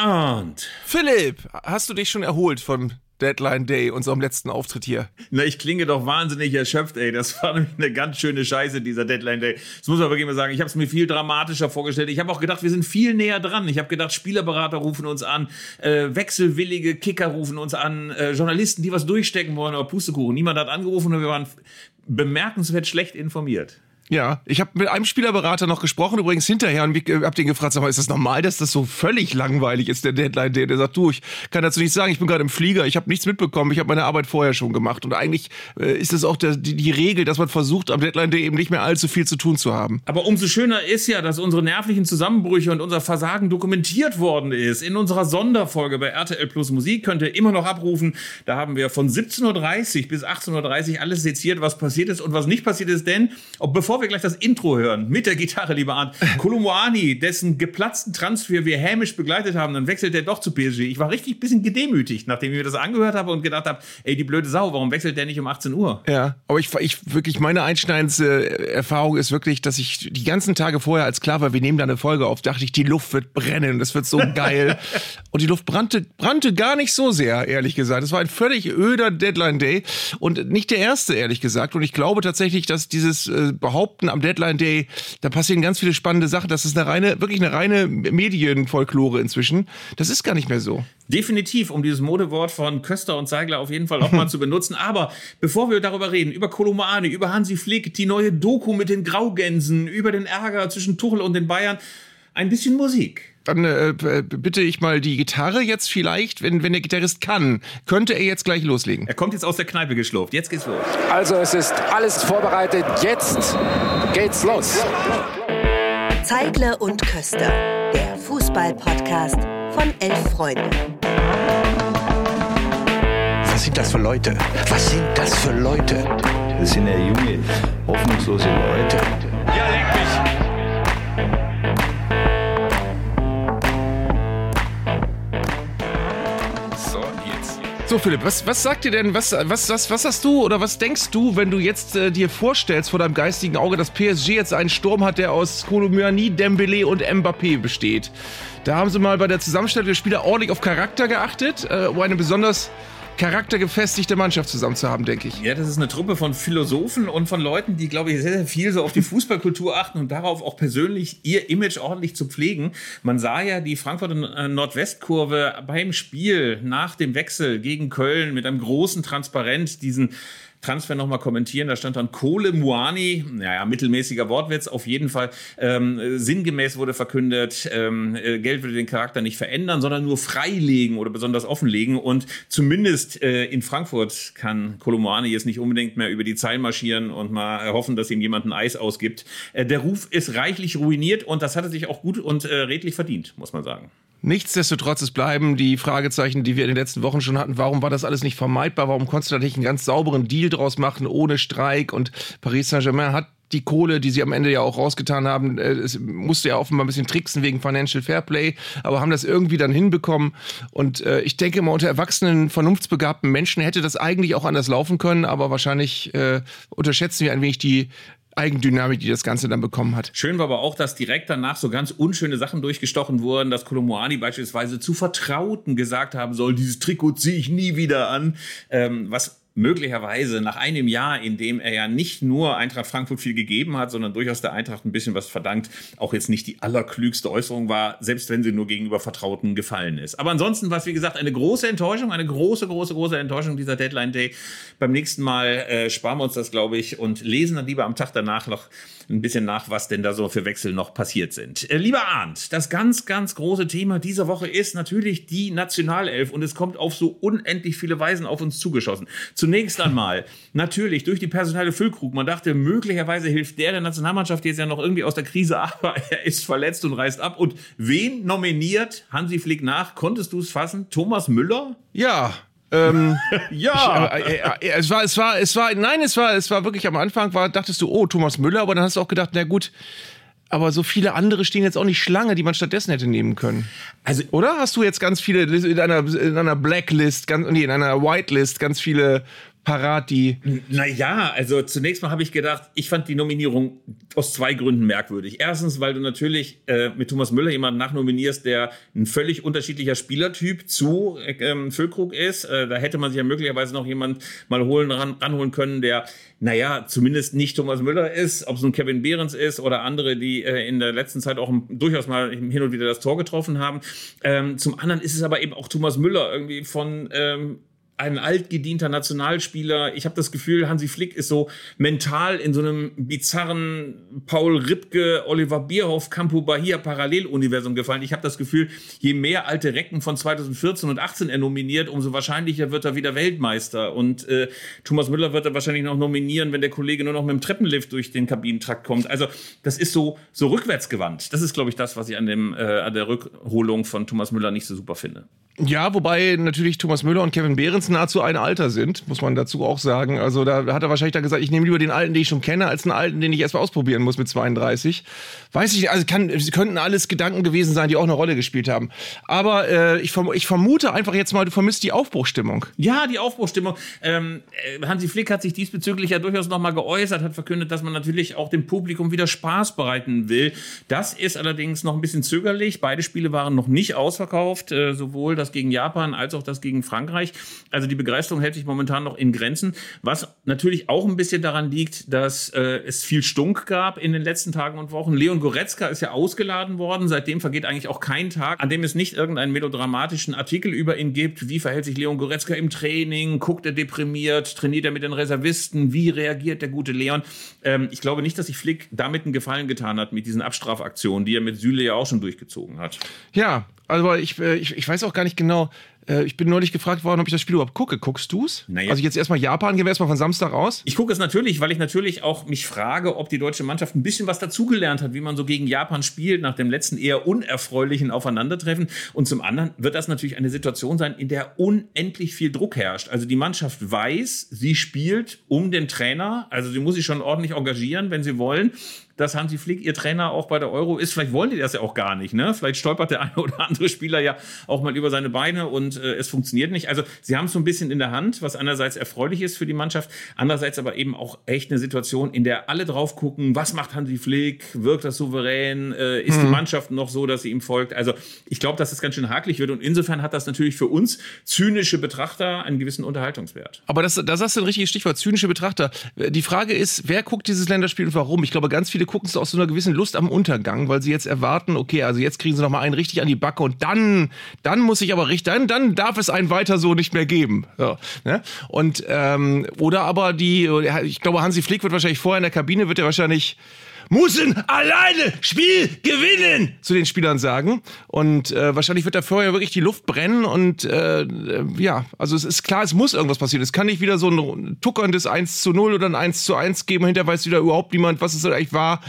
Arndt. Philipp, hast du dich schon erholt von Deadline Day, unserem letzten Auftritt hier. Na, ich klinge doch wahnsinnig erschöpft, ey. Das war nämlich eine ganz schöne Scheiße, dieser Deadline Day. Das muss man wirklich mal sagen. Ich habe es mir viel dramatischer vorgestellt. Ich habe auch gedacht, wir sind viel näher dran. Ich habe gedacht, Spielerberater rufen uns an, äh, wechselwillige Kicker rufen uns an, äh, Journalisten, die was durchstecken wollen, aber Pustekuchen. Niemand hat angerufen und wir waren bemerkenswert schlecht informiert. Ja, ich habe mit einem Spielerberater noch gesprochen, übrigens hinterher, und äh, hab den gefragt, sag mal, ist das normal, dass das so völlig langweilig ist, der Deadline, der, der sagt, du, ich kann dazu nichts sagen, ich bin gerade im Flieger, ich habe nichts mitbekommen, ich habe meine Arbeit vorher schon gemacht. Und eigentlich äh, ist es auch der, die, die, Regel, dass man versucht, am Deadline Day eben nicht mehr allzu viel zu tun zu haben. Aber umso schöner ist ja, dass unsere nervlichen Zusammenbrüche und unser Versagen dokumentiert worden ist. In unserer Sonderfolge bei RTL Plus Musik könnt ihr immer noch abrufen. Da haben wir von 17.30 Uhr bis 18.30 Uhr alles seziert, was passiert ist und was nicht passiert ist. Denn, ob, bevor bevor wir gleich das Intro hören, mit der Gitarre, lieber Arndt, Kolumani, dessen geplatzten Transfer wir hämisch begleitet haben, dann wechselt er doch zu PSG. Ich war richtig ein bisschen gedemütigt, nachdem ich mir das angehört habe und gedacht habe, ey, die blöde Sau, warum wechselt der nicht um 18 Uhr? Ja, aber ich, ich wirklich, meine einschneidendste Erfahrung ist wirklich, dass ich die ganzen Tage vorher, als klar war, wir nehmen da eine Folge auf, dachte ich, die Luft wird brennen, das wird so geil. und die Luft brannte, brannte gar nicht so sehr, ehrlich gesagt. Es war ein völlig öder Deadline-Day und nicht der erste, ehrlich gesagt. Und ich glaube tatsächlich, dass dieses äh, Behaupten behaupten, am Deadline Day, da passieren ganz viele spannende Sachen. Das ist eine reine, wirklich eine reine Medienfolklore inzwischen. Das ist gar nicht mehr so. Definitiv, um dieses Modewort von Köster und Zeigler auf jeden Fall auch mal zu benutzen. Aber bevor wir darüber reden, über Kolomani, über Hansi Flick, die neue Doku mit den Graugänsen, über den Ärger zwischen Tuchel und den Bayern, ein bisschen Musik. Dann äh, bitte ich mal die Gitarre jetzt vielleicht, wenn, wenn der Gitarrist kann, könnte er jetzt gleich loslegen. Er kommt jetzt aus der Kneipe geschlurft. Jetzt geht's los. Also es ist alles vorbereitet. Jetzt geht's los. Zeigler und Köster, der Fußball-Podcast von Elf Freunde. Was sind das für Leute? Was sind das für Leute? Das sind ja junge, hoffnungslose Leute. So, Philipp, was, was sagt dir denn, was, was, was, was hast du oder was denkst du, wenn du jetzt äh, dir vorstellst vor deinem geistigen Auge, dass PSG jetzt einen Sturm hat, der aus Kolomyani, Dembele und Mbappé besteht? Da haben sie mal bei der Zusammenstellung der Spieler ordentlich auf Charakter geachtet, äh, um eine besonders charaktergefestigte Mannschaft zusammen zu haben, denke ich. Ja, das ist eine Truppe von Philosophen und von Leuten, die, glaube ich, sehr, sehr viel so auf die Fußballkultur achten und darauf auch persönlich ihr Image ordentlich zu pflegen. Man sah ja die Frankfurter äh, Nordwestkurve beim Spiel nach dem Wechsel gegen Köln mit einem großen Transparent diesen Transfer nochmal kommentieren. Da stand dann Kohle Muani, naja, mittelmäßiger Wortwitz, auf jeden Fall. Ähm, sinngemäß wurde verkündet, ähm, äh, Geld würde den Charakter nicht verändern, sondern nur freilegen oder besonders offenlegen. Und zumindest äh, in Frankfurt kann Muani jetzt nicht unbedingt mehr über die Zeilen marschieren und mal hoffen, dass ihm jemand ein Eis ausgibt. Äh, der Ruf ist reichlich ruiniert und das hat er sich auch gut und äh, redlich verdient, muss man sagen. Nichtsdestotrotz, es bleiben die Fragezeichen, die wir in den letzten Wochen schon hatten. Warum war das alles nicht vermeidbar? Warum konntest du da nicht einen ganz sauberen Deal draus machen, ohne Streik? Und Paris Saint-Germain hat die Kohle, die sie am Ende ja auch rausgetan haben, äh, es musste ja offenbar ein bisschen tricksen wegen Financial Fairplay, aber haben das irgendwie dann hinbekommen. Und äh, ich denke mal, unter erwachsenen, vernunftsbegabten Menschen hätte das eigentlich auch anders laufen können, aber wahrscheinlich äh, unterschätzen wir ein wenig die Eigendynamik, die das Ganze dann bekommen hat. Schön war aber auch, dass direkt danach so ganz unschöne Sachen durchgestochen wurden, dass Kolomoani beispielsweise zu Vertrauten gesagt haben soll, dieses Trikot ziehe ich nie wieder an, ähm, was möglicherweise nach einem Jahr, in dem er ja nicht nur Eintracht Frankfurt viel gegeben hat, sondern durchaus der Eintracht ein bisschen was verdankt, auch jetzt nicht die allerklügste Äußerung war, selbst wenn sie nur gegenüber Vertrauten gefallen ist. Aber ansonsten war es, wie gesagt, eine große Enttäuschung, eine große, große, große Enttäuschung dieser Deadline Day. Beim nächsten Mal äh, sparen wir uns das, glaube ich, und lesen dann lieber am Tag danach noch ein bisschen nach, was denn da so für Wechsel noch passiert sind. Äh, lieber Arndt, das ganz, ganz große Thema dieser Woche ist natürlich die Nationalelf und es kommt auf so unendlich viele Weisen auf uns zugeschossen. Zunächst einmal natürlich durch die personelle Füllkrug. Man dachte, möglicherweise hilft der der Nationalmannschaft jetzt ja noch irgendwie aus der Krise, aber er ist verletzt und reist ab. Und wen nominiert Hansi Flick nach? Konntest du es fassen? Thomas Müller? Ja, ähm, ja. Ich, äh, äh, äh, es war, es war, es war, nein, es war, es war wirklich am Anfang, war, dachtest du, oh, Thomas Müller, aber dann hast du auch gedacht, na gut, aber so viele andere stehen jetzt auch nicht Schlange, die man stattdessen hätte nehmen können. Also, oder? Hast du jetzt ganz viele in einer, in einer Blacklist, ganz, nee, in einer Whitelist ganz viele parat, die. Naja, also zunächst mal habe ich gedacht, ich fand die Nominierung aus zwei Gründen merkwürdig. Erstens, weil du natürlich äh, mit Thomas Müller jemanden nachnominierst, der ein völlig unterschiedlicher Spielertyp zu ähm, Füllkrug ist. Äh, da hätte man sich ja möglicherweise noch jemand mal holen, ran, ranholen können, der, naja, zumindest nicht Thomas Müller ist, ob es nun Kevin Behrens ist oder andere, die äh, in der letzten Zeit auch durchaus mal hin und wieder das Tor getroffen haben. Ähm, zum anderen ist es aber eben auch Thomas Müller irgendwie von ähm, ein altgedienter Nationalspieler. Ich habe das Gefühl, Hansi Flick ist so mental in so einem bizarren Paul Ripke, Oliver Bierhoff, Campo Bahia Paralleluniversum gefallen. Ich habe das Gefühl, je mehr alte Recken von 2014 und 18 er nominiert, umso wahrscheinlicher wird er wieder Weltmeister. Und äh, Thomas Müller wird er wahrscheinlich noch nominieren, wenn der Kollege nur noch mit dem Treppenlift durch den Kabinentrakt kommt. Also das ist so so rückwärtsgewandt. Das ist, glaube ich, das, was ich an dem äh, an der Rückholung von Thomas Müller nicht so super finde. Ja, wobei natürlich Thomas Müller und Kevin Behrens nahezu ein Alter sind, muss man dazu auch sagen. Also da hat er wahrscheinlich dann gesagt, ich nehme lieber den alten, den ich schon kenne, als einen alten, den ich erstmal ausprobieren muss mit 32. Weiß ich nicht, also kann, könnten alles Gedanken gewesen sein, die auch eine Rolle gespielt haben. Aber äh, ich, ich, vermute einfach jetzt mal, du vermisst die Aufbruchstimmung. Ja, die Aufbruchstimmung. Ähm, äh, Hansi Flick hat sich diesbezüglich ja durchaus nochmal geäußert, hat verkündet, dass man natürlich auch dem Publikum wieder Spaß bereiten will. Das ist allerdings noch ein bisschen zögerlich. Beide Spiele waren noch nicht ausverkauft, äh, sowohl das gegen Japan als auch das gegen Frankreich. Also die Begeisterung hält sich momentan noch in Grenzen, was natürlich auch ein bisschen daran liegt, dass äh, es viel Stunk gab in den letzten Tagen und Wochen. Leon Goretzka ist ja ausgeladen worden. Seitdem vergeht eigentlich auch kein Tag, an dem es nicht irgendeinen melodramatischen Artikel über ihn gibt. Wie verhält sich Leon Goretzka im Training? Guckt er deprimiert? Trainiert er mit den Reservisten? Wie reagiert der gute Leon? Ähm, ich glaube nicht, dass sich Flick damit einen Gefallen getan hat mit diesen Abstrafaktionen, die er mit Süle ja auch schon durchgezogen hat. Ja, also ich, äh, ich, ich weiß auch gar nicht genau, äh, ich bin neulich gefragt worden, ob ich das Spiel überhaupt gucke. Guckst du's? Naja. Also jetzt erstmal Japan, gehen wir erstmal von Samstag aus. Ich gucke es natürlich, weil ich natürlich auch mich frage, ob die deutsche Mannschaft ein bisschen was dazugelernt hat, wie man so gegen Japan spielt, nach dem letzten eher unerfreulichen Aufeinandertreffen. Und zum anderen wird das natürlich eine Situation sein, in der unendlich viel Druck herrscht. Also die Mannschaft weiß, sie spielt um den Trainer. Also sie muss sich schon ordentlich engagieren, wenn sie wollen dass Hansi Flick ihr Trainer auch bei der Euro ist. Vielleicht wollen die das ja auch gar nicht. Ne? Vielleicht stolpert der eine oder andere Spieler ja auch mal über seine Beine und äh, es funktioniert nicht. Also sie haben es so ein bisschen in der Hand, was einerseits erfreulich ist für die Mannschaft, andererseits aber eben auch echt eine Situation, in der alle drauf gucken, was macht Hansi Flick, wirkt das souverän, äh, ist mhm. die Mannschaft noch so, dass sie ihm folgt. Also ich glaube, dass das ganz schön hakelig wird und insofern hat das natürlich für uns zynische Betrachter einen gewissen Unterhaltungswert. Aber das, da sagst du ein richtiges Stichwort, zynische Betrachter. Die Frage ist, wer guckt dieses Länderspiel und warum? Ich glaube, ganz viele gucken es aus so einer gewissen Lust am Untergang, weil sie jetzt erwarten, okay, also jetzt kriegen sie noch mal einen richtig an die Backe und dann, dann muss ich aber richtig, dann, dann darf es einen weiter so nicht mehr geben. So, ne? Und ähm, oder aber die, ich glaube, Hansi Flick wird wahrscheinlich vorher in der Kabine wird er wahrscheinlich müssen alleine Spiel gewinnen, zu den Spielern sagen. Und äh, wahrscheinlich wird da vorher wirklich die Luft brennen. Und äh, ja, also es ist klar, es muss irgendwas passieren. Es kann nicht wieder so ein tuckerndes 1 zu 0 oder ein 1 zu 1 geben. Hinterher weiß wieder überhaupt niemand, was es eigentlich war.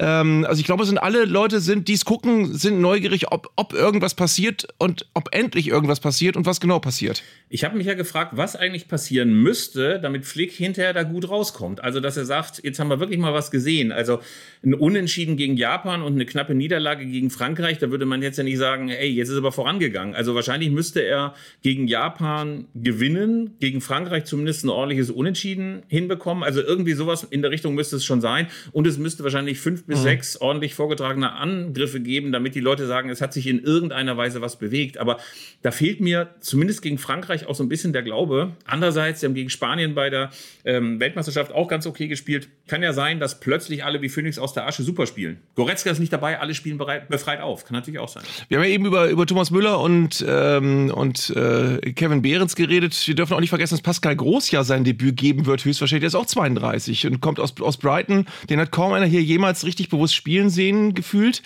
Ähm, also ich glaube, es sind alle Leute, sind, die es gucken, sind neugierig, ob, ob irgendwas passiert und ob endlich irgendwas passiert und was genau passiert. Ich habe mich ja gefragt, was eigentlich passieren müsste, damit Flick hinterher da gut rauskommt. Also, dass er sagt, jetzt haben wir wirklich mal was gesehen. Also ein Unentschieden gegen Japan und eine knappe Niederlage gegen Frankreich, da würde man jetzt ja nicht sagen, ey, jetzt ist er aber vorangegangen. Also wahrscheinlich müsste er gegen Japan gewinnen, gegen Frankreich zumindest ein ordentliches Unentschieden hinbekommen. Also irgendwie sowas in der Richtung müsste es schon sein. Und es müsste wahrscheinlich fünf bis mhm. sechs ordentlich vorgetragene Angriffe geben, damit die Leute sagen, es hat sich in irgendeiner Weise was bewegt. Aber da fehlt mir zumindest gegen Frankreich auch so ein bisschen der Glaube. Andererseits, sie haben gegen Spanien bei der ähm, Weltmeisterschaft auch ganz okay gespielt. Kann ja sein, dass plötzlich alle wie Phoenix aus der Asche super spielen. Goretzka ist nicht dabei, alle spielen bereit, befreit auf. Kann natürlich auch sein. Wir haben ja eben über, über Thomas Müller und, ähm, und äh, Kevin Behrens geredet. Wir dürfen auch nicht vergessen, dass Pascal Groß ja sein Debüt geben wird, höchstwahrscheinlich. Der ist auch 32 und kommt aus, aus Brighton. Den hat kaum einer hier jemals richtig bewusst spielen sehen, gefühlt.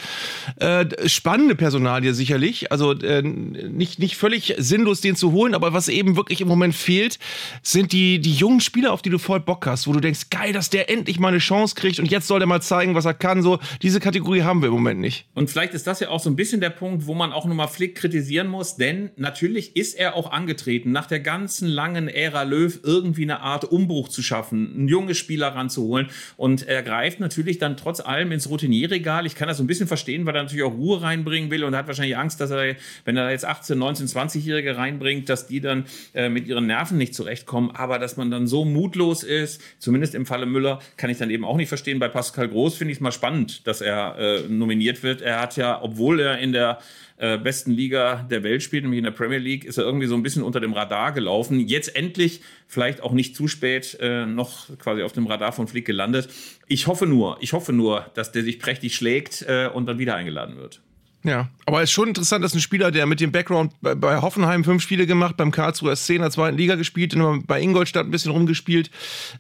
Äh, spannende Personalie sicherlich. Also äh, nicht, nicht völlig sinnlos, den zu holen, aber was eben wirklich im Moment fehlt, sind die, die jungen Spieler, auf die du voll Bock hast, wo du denkst, geil, dass der endlich mal eine Chance kriegt und jetzt soll der mal zeigen, zeigen, was er kann. So, diese Kategorie haben wir im Moment nicht. Und vielleicht ist das ja auch so ein bisschen der Punkt, wo man auch nochmal Flick kritisieren muss, denn natürlich ist er auch angetreten, nach der ganzen langen Ära Löw irgendwie eine Art Umbruch zu schaffen, einen jungen Spieler ranzuholen. Und er greift natürlich dann trotz allem ins Routinierregal. Ich kann das so ein bisschen verstehen, weil er natürlich auch Ruhe reinbringen will und hat wahrscheinlich Angst, dass er, wenn er jetzt 18, 19, 20-Jährige reinbringt, dass die dann äh, mit ihren Nerven nicht zurechtkommen. Aber dass man dann so mutlos ist, zumindest im Falle Müller, kann ich dann eben auch nicht verstehen. Bei Pascal Groß finde ich es mal spannend, dass er äh, nominiert wird. Er hat ja, obwohl er in der äh, besten Liga der Welt spielt, nämlich in der Premier League, ist er irgendwie so ein bisschen unter dem Radar gelaufen. Jetzt endlich, vielleicht auch nicht zu spät, äh, noch quasi auf dem Radar von Flick gelandet. Ich hoffe nur, ich hoffe nur, dass der sich prächtig schlägt äh, und dann wieder eingeladen wird. Ja, aber es ist schon interessant, dass ein Spieler, der mit dem Background bei, bei Hoffenheim fünf Spiele gemacht, beim Karlsruher SC in der zweiten Liga gespielt, bei Ingolstadt ein bisschen rumgespielt,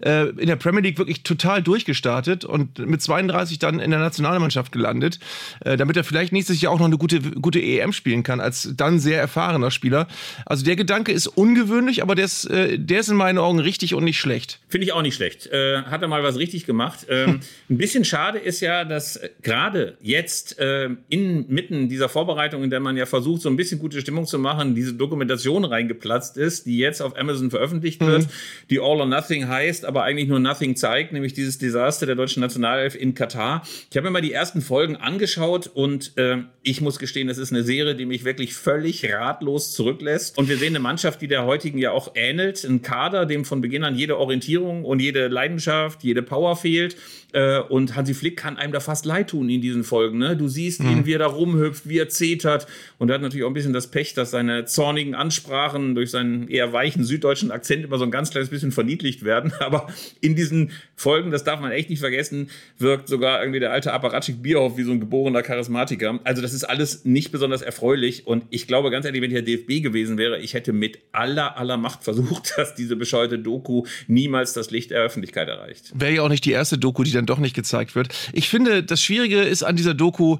äh, in der Premier League wirklich total durchgestartet und mit 32 dann in der Nationalmannschaft gelandet, äh, damit er vielleicht nächstes Jahr auch noch eine gute, gute EM spielen kann, als dann sehr erfahrener Spieler. Also der Gedanke ist ungewöhnlich, aber der ist, äh, der ist in meinen Augen richtig und nicht schlecht. Finde ich auch nicht schlecht. Äh, hat er mal was richtig gemacht. Ähm, ein bisschen schade ist ja, dass gerade jetzt äh, in mitten inmitten dieser Vorbereitung, in der man ja versucht, so ein bisschen gute Stimmung zu machen, diese Dokumentation reingeplatzt ist, die jetzt auf Amazon veröffentlicht mhm. wird, die All or Nothing heißt, aber eigentlich nur Nothing zeigt, nämlich dieses Desaster der deutschen Nationalelf in Katar. Ich habe mir mal die ersten Folgen angeschaut und äh, ich muss gestehen, es ist eine Serie, die mich wirklich völlig ratlos zurücklässt. Und wir sehen eine Mannschaft, die der heutigen ja auch ähnelt, ein Kader, dem von Beginn an jede Orientierung und jede Leidenschaft, jede Power fehlt. Äh, und Hansi Flick kann einem da fast leid tun in diesen Folgen. Ne? Du siehst mhm. ihn, wie er da rumhüpft, wie er zetert. Und er hat natürlich auch ein bisschen das Pech, dass seine zornigen Ansprachen durch seinen eher weichen süddeutschen Akzent immer so ein ganz kleines bisschen verniedlicht werden. Aber in diesen Folgen, das darf man echt nicht vergessen, wirkt sogar irgendwie der alte Apparatschik Bierhoff wie so ein geborener Charismatiker. Also das ist alles nicht besonders erfreulich. Und ich glaube ganz ehrlich, wenn ich der DFB gewesen wäre, ich hätte mit aller, aller Macht versucht, dass diese bescheuerte Doku niemals das Licht der Öffentlichkeit erreicht. Wäre ja auch nicht die erste Doku, die dann dann doch nicht gezeigt wird. Ich finde, das Schwierige ist an dieser Doku,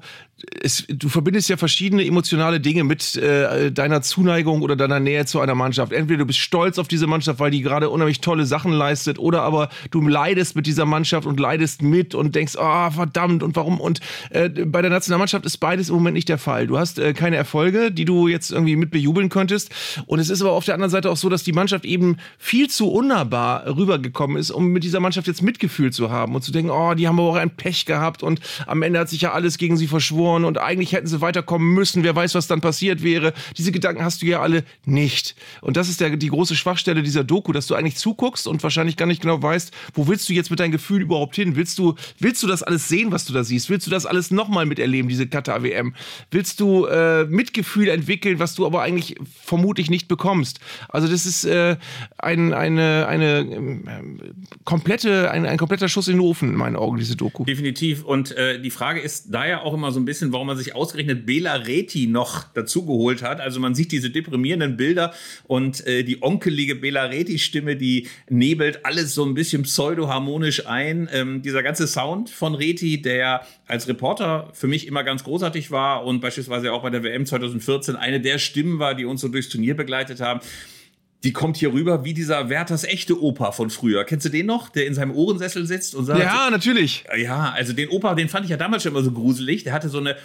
es, du verbindest ja verschiedene emotionale Dinge mit äh, deiner Zuneigung oder deiner Nähe zu einer Mannschaft. Entweder du bist stolz auf diese Mannschaft, weil die gerade unheimlich tolle Sachen leistet, oder aber du leidest mit dieser Mannschaft und leidest mit und denkst, ah, oh, verdammt, und warum? Und äh, bei der Nationalmannschaft ist beides im Moment nicht der Fall. Du hast äh, keine Erfolge, die du jetzt irgendwie mit bejubeln könntest. Und es ist aber auf der anderen Seite auch so, dass die Mannschaft eben viel zu unnahbar rübergekommen ist, um mit dieser Mannschaft jetzt Mitgefühl zu haben und zu denken, oh, die haben aber auch ein Pech gehabt und am Ende hat sich ja alles gegen sie verschworen und eigentlich hätten sie weiterkommen müssen. Wer weiß, was dann passiert wäre. Diese Gedanken hast du ja alle nicht. Und das ist der, die große Schwachstelle dieser Doku, dass du eigentlich zuguckst und wahrscheinlich gar nicht genau weißt, wo willst du jetzt mit deinem Gefühl überhaupt hin? Willst du, willst du das alles sehen, was du da siehst? Willst du das alles nochmal miterleben, diese Katar-WM? Willst du äh, Mitgefühl entwickeln, was du aber eigentlich vermutlich nicht bekommst? Also das ist äh, ein, eine, eine äh, komplette, ein, ein kompletter Schuss in den Ofen in meinen Augen, diese Doku. Definitiv. Und äh, die Frage ist da ja auch immer so ein bisschen, warum man sich ausgerechnet Bela Reti noch dazugeholt hat. Also man sieht diese deprimierenden Bilder und äh, die onkelige Bela Reti-Stimme, die nebelt alles so ein bisschen pseudoharmonisch ein. Ähm, dieser ganze Sound von Reti, der als Reporter für mich immer ganz großartig war und beispielsweise auch bei der WM 2014 eine der Stimmen war, die uns so durchs Turnier begleitet haben die kommt hier rüber wie dieser Werthers echte Opa von früher. Kennst du den noch, der in seinem Ohrensessel sitzt und sagt? Ja, natürlich. Ja, also den Opa, den fand ich ja damals schon immer so gruselig. Der hatte so eine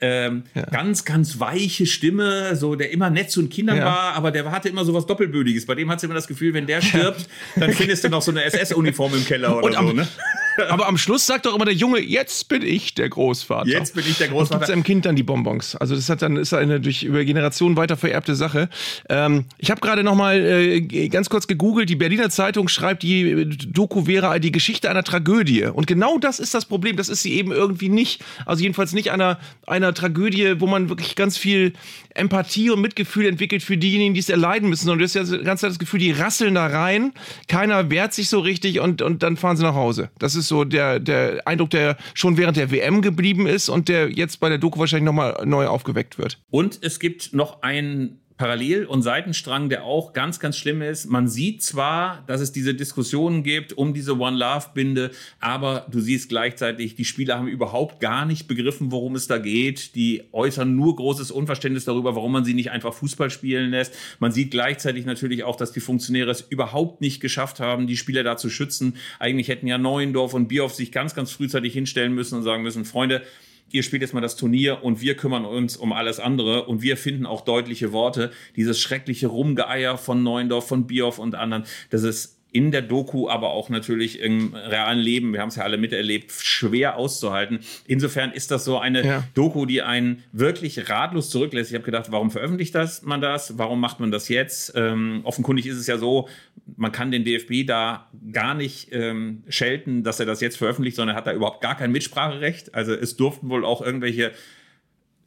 ähm, ja. ganz, ganz weiche Stimme, so der immer nett zu den Kindern ja. war, aber der hatte immer so was Doppelbödiges. Bei dem hat sie immer das Gefühl, wenn der stirbt, dann findest du noch so eine SS-Uniform im Keller oder und so, ne? Aber am Schluss sagt doch immer der Junge, jetzt bin ich der Großvater. Jetzt bin ich der Großvater. Und gibt seinem Kind dann die Bonbons. Also das hat dann ist eine durch über Generationen weiter vererbte Sache. Ähm, ich habe gerade noch mal äh, ganz kurz gegoogelt. Die Berliner Zeitung schreibt, die Doku wäre die Geschichte einer Tragödie. Und genau das ist das Problem. Das ist sie eben irgendwie nicht. Also jedenfalls nicht einer einer Tragödie, wo man wirklich ganz viel Empathie und Mitgefühl entwickelt für diejenigen, die es erleiden müssen. Und du hast ja die ganze Zeit das Gefühl, die rasseln da rein. Keiner wehrt sich so richtig und und dann fahren sie nach Hause. Das ist so der, der Eindruck, der schon während der WM geblieben ist und der jetzt bei der Doku wahrscheinlich nochmal neu aufgeweckt wird. Und es gibt noch ein Parallel- und Seitenstrang, der auch ganz, ganz schlimm ist. Man sieht zwar, dass es diese Diskussionen gibt um diese One Love-Binde, aber du siehst gleichzeitig, die Spieler haben überhaupt gar nicht begriffen, worum es da geht. Die äußern nur großes Unverständnis darüber, warum man sie nicht einfach Fußball spielen lässt. Man sieht gleichzeitig natürlich auch, dass die Funktionäre es überhaupt nicht geschafft haben, die Spieler da zu schützen. Eigentlich hätten ja Neuendorf und Bierhoff sich ganz, ganz frühzeitig hinstellen müssen und sagen müssen, Freunde, ihr spielt jetzt mal das Turnier und wir kümmern uns um alles andere und wir finden auch deutliche Worte. Dieses schreckliche Rumgeeier von Neuendorf, von Bioff und anderen, das ist in der Doku, aber auch natürlich im realen Leben, wir haben es ja alle miterlebt, schwer auszuhalten. Insofern ist das so eine ja. Doku, die einen wirklich ratlos zurücklässt. Ich habe gedacht, warum veröffentlicht das man das? Warum macht man das jetzt? Ähm, offenkundig ist es ja so, man kann den DFB da gar nicht ähm, schelten, dass er das jetzt veröffentlicht, sondern er hat da überhaupt gar kein Mitspracherecht. Also es durften wohl auch irgendwelche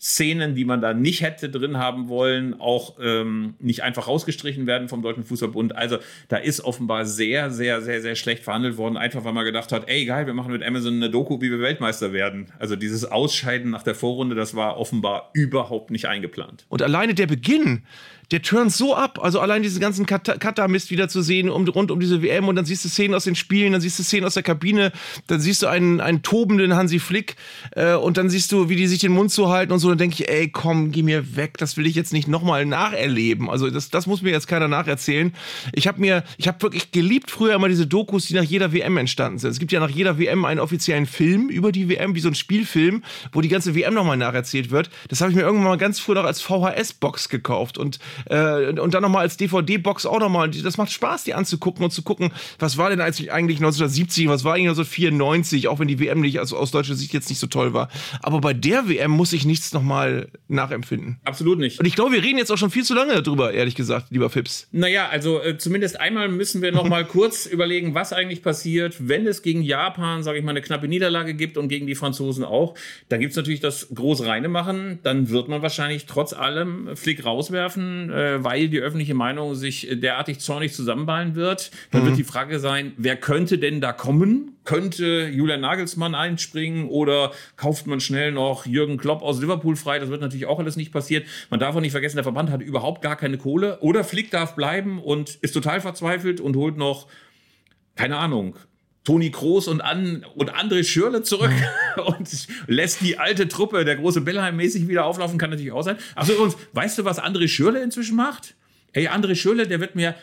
Szenen, die man da nicht hätte drin haben wollen, auch ähm, nicht einfach rausgestrichen werden vom Deutschen Fußballbund. Also da ist offenbar sehr, sehr, sehr, sehr schlecht verhandelt worden, einfach weil man gedacht hat, ey geil, wir machen mit Amazon eine Doku, wie wir Weltmeister werden. Also dieses Ausscheiden nach der Vorrunde, das war offenbar überhaupt nicht eingeplant. Und alleine der Beginn, der turnt so ab. Also allein diesen ganzen Katar-Mist wieder zu sehen um, rund um diese WM und dann siehst du Szenen aus den Spielen, dann siehst du Szenen aus der Kabine, dann siehst du einen, einen tobenden Hansi Flick äh, und dann siehst du, wie die sich den Mund zu halten und so. Dann denke ich, ey, komm, geh mir weg, das will ich jetzt nicht nochmal nacherleben. Also das, das muss mir jetzt keiner nacherzählen. Ich habe mir, ich habe wirklich geliebt früher immer diese Dokus, die nach jeder WM entstanden sind. Es gibt ja nach jeder WM einen offiziellen Film über die WM, wie so ein Spielfilm, wo die ganze WM nochmal nacherzählt wird. Das habe ich mir irgendwann mal ganz früh noch als VHS-Box gekauft und äh, und dann nochmal als DVD-Box auch nochmal. Das macht Spaß, die anzugucken und zu gucken, was war denn eigentlich 1970, was war eigentlich 1994, auch wenn die WM nicht also aus deutscher Sicht jetzt nicht so toll war. Aber bei der WM muss ich nichts nochmal nachempfinden. Absolut nicht. Und ich glaube, wir reden jetzt auch schon viel zu lange darüber, ehrlich gesagt, lieber Fips. Naja, also äh, zumindest einmal müssen wir nochmal kurz überlegen, was eigentlich passiert, wenn es gegen Japan, sage ich mal, eine knappe Niederlage gibt und gegen die Franzosen auch. Da gibt es natürlich das groß reine machen. Dann wird man wahrscheinlich trotz allem Flick rauswerfen, äh, weil die öffentliche Meinung sich derartig zornig zusammenballen wird. Dann mhm. wird die Frage sein, wer könnte denn da kommen? Könnte Julian Nagelsmann einspringen oder kauft man schnell noch Jürgen Klopp aus Liverpool frei? Das wird natürlich auch alles nicht passiert. Man darf auch nicht vergessen, der Verband hat überhaupt gar keine Kohle. Oder Flick darf bleiben und ist total verzweifelt und holt noch, keine Ahnung, Toni Kroos und, an, und André Schürle zurück und lässt die alte Truppe, der große Bellheim mäßig wieder auflaufen, kann natürlich auch sein. Achso, übrigens, weißt du, was André Schürle inzwischen macht? Ey, André Schürle, der wird mir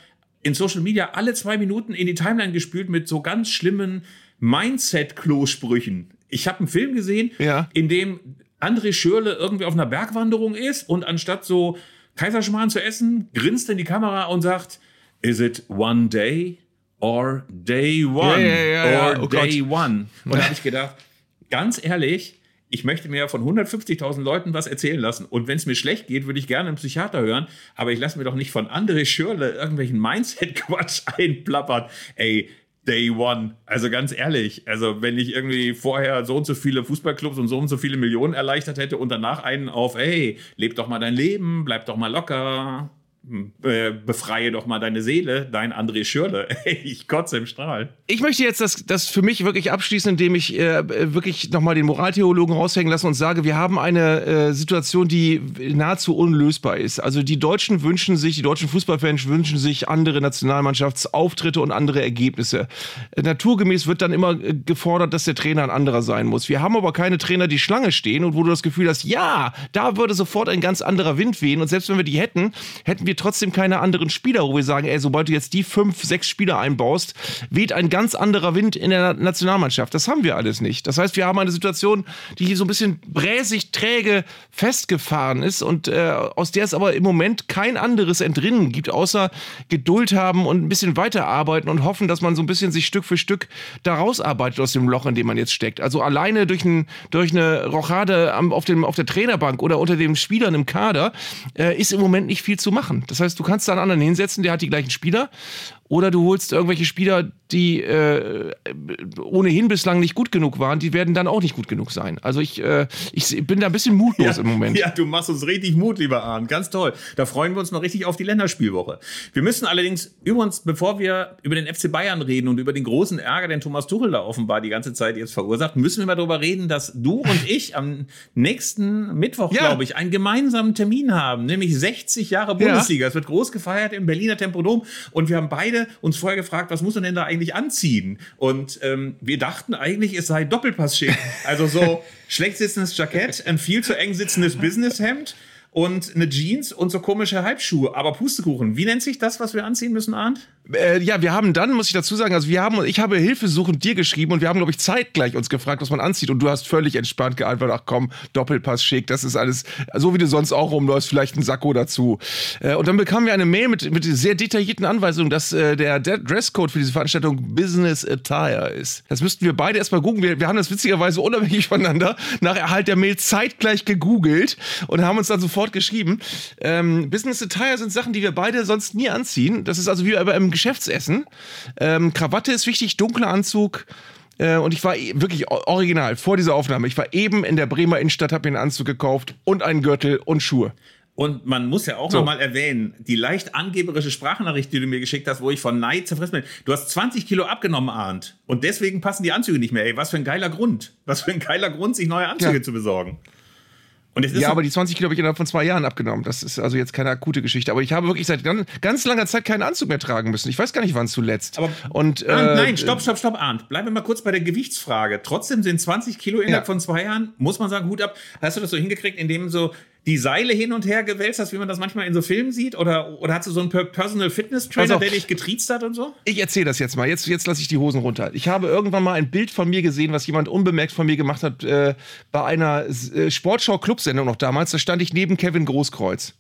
in Social Media alle zwei Minuten in die Timeline gespült mit so ganz schlimmen Mindset-Klosprüchen. Ich habe einen Film gesehen, ja. in dem André Schürle irgendwie auf einer Bergwanderung ist und anstatt so Kaiserschmarrn zu essen, grinst in die Kamera und sagt, Is it one day? Or day one. Ja, ja, ja, or oh day Gott. one. Und da habe ich gedacht, ganz ehrlich, ich möchte mir von 150.000 Leuten was erzählen lassen. Und wenn es mir schlecht geht, würde ich gerne einen Psychiater hören. Aber ich lasse mir doch nicht von André Schürle irgendwelchen Mindset-Quatsch einplappern. Ey, Day One. Also ganz ehrlich, also wenn ich irgendwie vorher so und so viele Fußballclubs und so und so viele Millionen erleichtert hätte und danach einen auf, hey, leb doch mal dein Leben, bleib doch mal locker, befreie doch mal deine Seele, dein André Schürle. ich kotze im Strahl. Ich möchte jetzt das, das für mich wirklich abschließen, indem ich äh, wirklich nochmal den Moraltheologen raushängen lasse und sage, wir haben eine äh, Situation, die nahezu unlösbar ist. Also die Deutschen wünschen sich, die deutschen Fußballfans wünschen sich andere Nationalmannschaftsauftritte und andere Ergebnisse. Äh, naturgemäß wird dann immer äh, gefordert, dass der Trainer ein anderer sein muss. Wir haben aber keine Trainer, die Schlange stehen und wo du das Gefühl hast, ja, da würde sofort ein ganz anderer Wind wehen und selbst wenn wir die hätten, hätten wir trotzdem keine anderen Spieler, wo wir sagen, ey, sobald du jetzt die fünf, sechs Spieler einbaust, weht ein ganz anderer Wind in der Nationalmannschaft. Das haben wir alles nicht. Das heißt, wir haben eine Situation, die hier so ein bisschen bräsig, träge festgefahren ist und äh, aus der es aber im Moment kein anderes Entrinnen gibt, außer Geduld haben und ein bisschen weiterarbeiten und hoffen, dass man so ein bisschen sich Stück für Stück da rausarbeitet aus dem Loch, in dem man jetzt steckt. Also alleine durch, ein, durch eine Rochade auf, dem, auf der Trainerbank oder unter den Spielern im Kader äh, ist im Moment nicht viel zu machen. Das heißt, du kannst da einen anderen hinsetzen, der hat die gleichen Spieler oder du holst irgendwelche Spieler, die äh, ohnehin bislang nicht gut genug waren, die werden dann auch nicht gut genug sein. Also ich, äh, ich bin da ein bisschen mutlos ja, im Moment. Ja, du machst uns richtig Mut, lieber Arndt. Ganz toll. Da freuen wir uns mal richtig auf die Länderspielwoche. Wir müssen allerdings übrigens, bevor wir über den FC Bayern reden und über den großen Ärger, den Thomas Tuchel da offenbar die ganze Zeit jetzt verursacht, müssen wir mal darüber reden, dass du und ich am nächsten Mittwoch, ja. glaube ich, einen gemeinsamen Termin haben, nämlich 60 Jahre Bundesliga. Ja. Es wird groß gefeiert im Berliner Tempodrom und wir haben beide uns vorher gefragt, was muss man denn da eigentlich anziehen? Und ähm, wir dachten eigentlich, es sei Doppelpass-schick. Also so schlecht sitzendes Jackett, ein viel zu eng sitzendes Businesshemd und eine Jeans und so komische Halbschuhe. Aber Pustekuchen, wie nennt sich das, was wir anziehen müssen, Arndt? Äh, ja, wir haben dann, muss ich dazu sagen, also wir haben, ich habe Hilfesuchend dir geschrieben und wir haben, glaube ich, zeitgleich uns gefragt, was man anzieht. Und du hast völlig entspannt geantwortet, ach komm, Doppelpass schick, das ist alles, so wie du sonst auch rumläufst, vielleicht ein Sakko dazu. Äh, und dann bekamen wir eine Mail mit, mit sehr detaillierten Anweisungen, dass äh, der Dresscode für diese Veranstaltung Business Attire ist. Das müssten wir beide erstmal googeln. Wir, wir haben das witzigerweise unabhängig voneinander nach Erhalt der Mail zeitgleich gegoogelt und haben uns dann sofort geschrieben. Ähm, Business Attire sind Sachen, die wir beide sonst nie anziehen. Das ist also wie bei einem Geschäftsessen. Ähm, Krawatte ist wichtig, dunkler Anzug. Äh, und ich war e, wirklich original vor dieser Aufnahme. Ich war eben in der Bremer Innenstadt, habe mir einen Anzug gekauft und einen Gürtel und Schuhe. Und man muss ja auch so. nochmal erwähnen, die leicht angeberische Sprachnachricht, die du mir geschickt hast, wo ich von Neid zerfressen bin. Du hast 20 Kilo abgenommen, Arndt. Und deswegen passen die Anzüge nicht mehr. Ey, was für ein geiler Grund. Was für ein geiler Grund, sich neue Anzüge ja. zu besorgen ja, aber die 20 Kilo habe ich innerhalb von zwei Jahren abgenommen. Das ist also jetzt keine akute Geschichte. Aber ich habe wirklich seit ganz, ganz langer Zeit keinen Anzug mehr tragen müssen. Ich weiß gar nicht, wann zuletzt. Aber Und, äh, nein, stopp, stopp, stopp, Arndt. Bleiben wir mal kurz bei der Gewichtsfrage. Trotzdem sind 20 Kilo innerhalb ja. von zwei Jahren, muss man sagen, Hut ab. Hast du das so hingekriegt, indem so die Seile hin und her gewälzt hast, wie man das manchmal in so Filmen sieht? Oder, oder hast du so einen Personal Fitness Trainer, der dich getriezt hat und so? Ich erzähle das jetzt mal. Jetzt, jetzt lasse ich die Hosen runter. Ich habe irgendwann mal ein Bild von mir gesehen, was jemand unbemerkt von mir gemacht hat, äh, bei einer äh, Sportschau-Clubsendung noch damals. Da stand ich neben Kevin Großkreuz.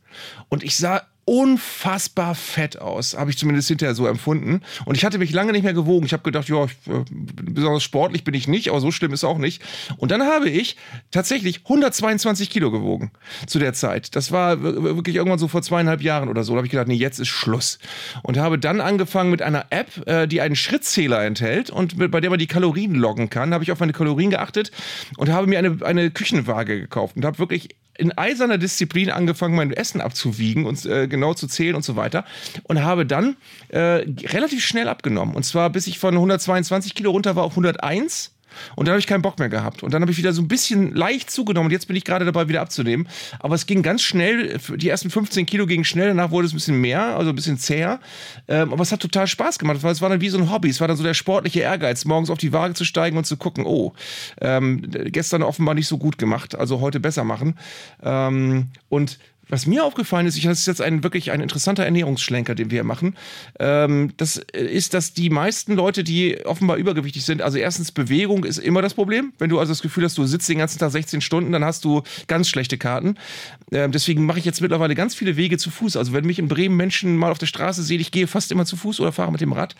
Und ich sah unfassbar fett aus, habe ich zumindest hinterher so empfunden. Und ich hatte mich lange nicht mehr gewogen. Ich habe gedacht, ja, äh, besonders sportlich bin ich nicht, aber so schlimm ist auch nicht. Und dann habe ich tatsächlich 122 Kilo gewogen zu der Zeit. Das war wirklich irgendwann so vor zweieinhalb Jahren oder so. Da habe ich gedacht, nee, jetzt ist Schluss. Und habe dann angefangen mit einer App, äh, die einen Schrittzähler enthält und bei der man die Kalorien loggen kann. Habe ich auf meine Kalorien geachtet und habe mir eine, eine Küchenwaage gekauft und habe wirklich in eiserner Disziplin angefangen, mein Essen abzuwiegen und äh, genau zu zählen und so weiter. Und habe dann äh, relativ schnell abgenommen. Und zwar bis ich von 122 Kilo runter war auf 101 und dann habe ich keinen Bock mehr gehabt. Und dann habe ich wieder so ein bisschen leicht zugenommen. Und jetzt bin ich gerade dabei, wieder abzunehmen. Aber es ging ganz schnell. Die ersten 15 Kilo gingen schnell. Danach wurde es ein bisschen mehr, also ein bisschen zäher. Ähm, aber es hat total Spaß gemacht. Es war dann wie so ein Hobby. Es war dann so der sportliche Ehrgeiz, morgens auf die Waage zu steigen und zu gucken, oh, ähm, gestern offenbar nicht so gut gemacht. Also heute besser machen. Ähm, und was mir aufgefallen ist, ich, das ist jetzt ein wirklich ein interessanter Ernährungsschlenker, den wir hier machen, ähm, das ist, dass die meisten Leute, die offenbar übergewichtig sind, also erstens Bewegung ist immer das Problem. Wenn du also das Gefühl hast, du sitzt den ganzen Tag 16 Stunden, dann hast du ganz schlechte Karten. Ähm, deswegen mache ich jetzt mittlerweile ganz viele Wege zu Fuß. Also wenn mich in Bremen Menschen mal auf der Straße sehen, ich gehe fast immer zu Fuß oder fahre mit dem Rad.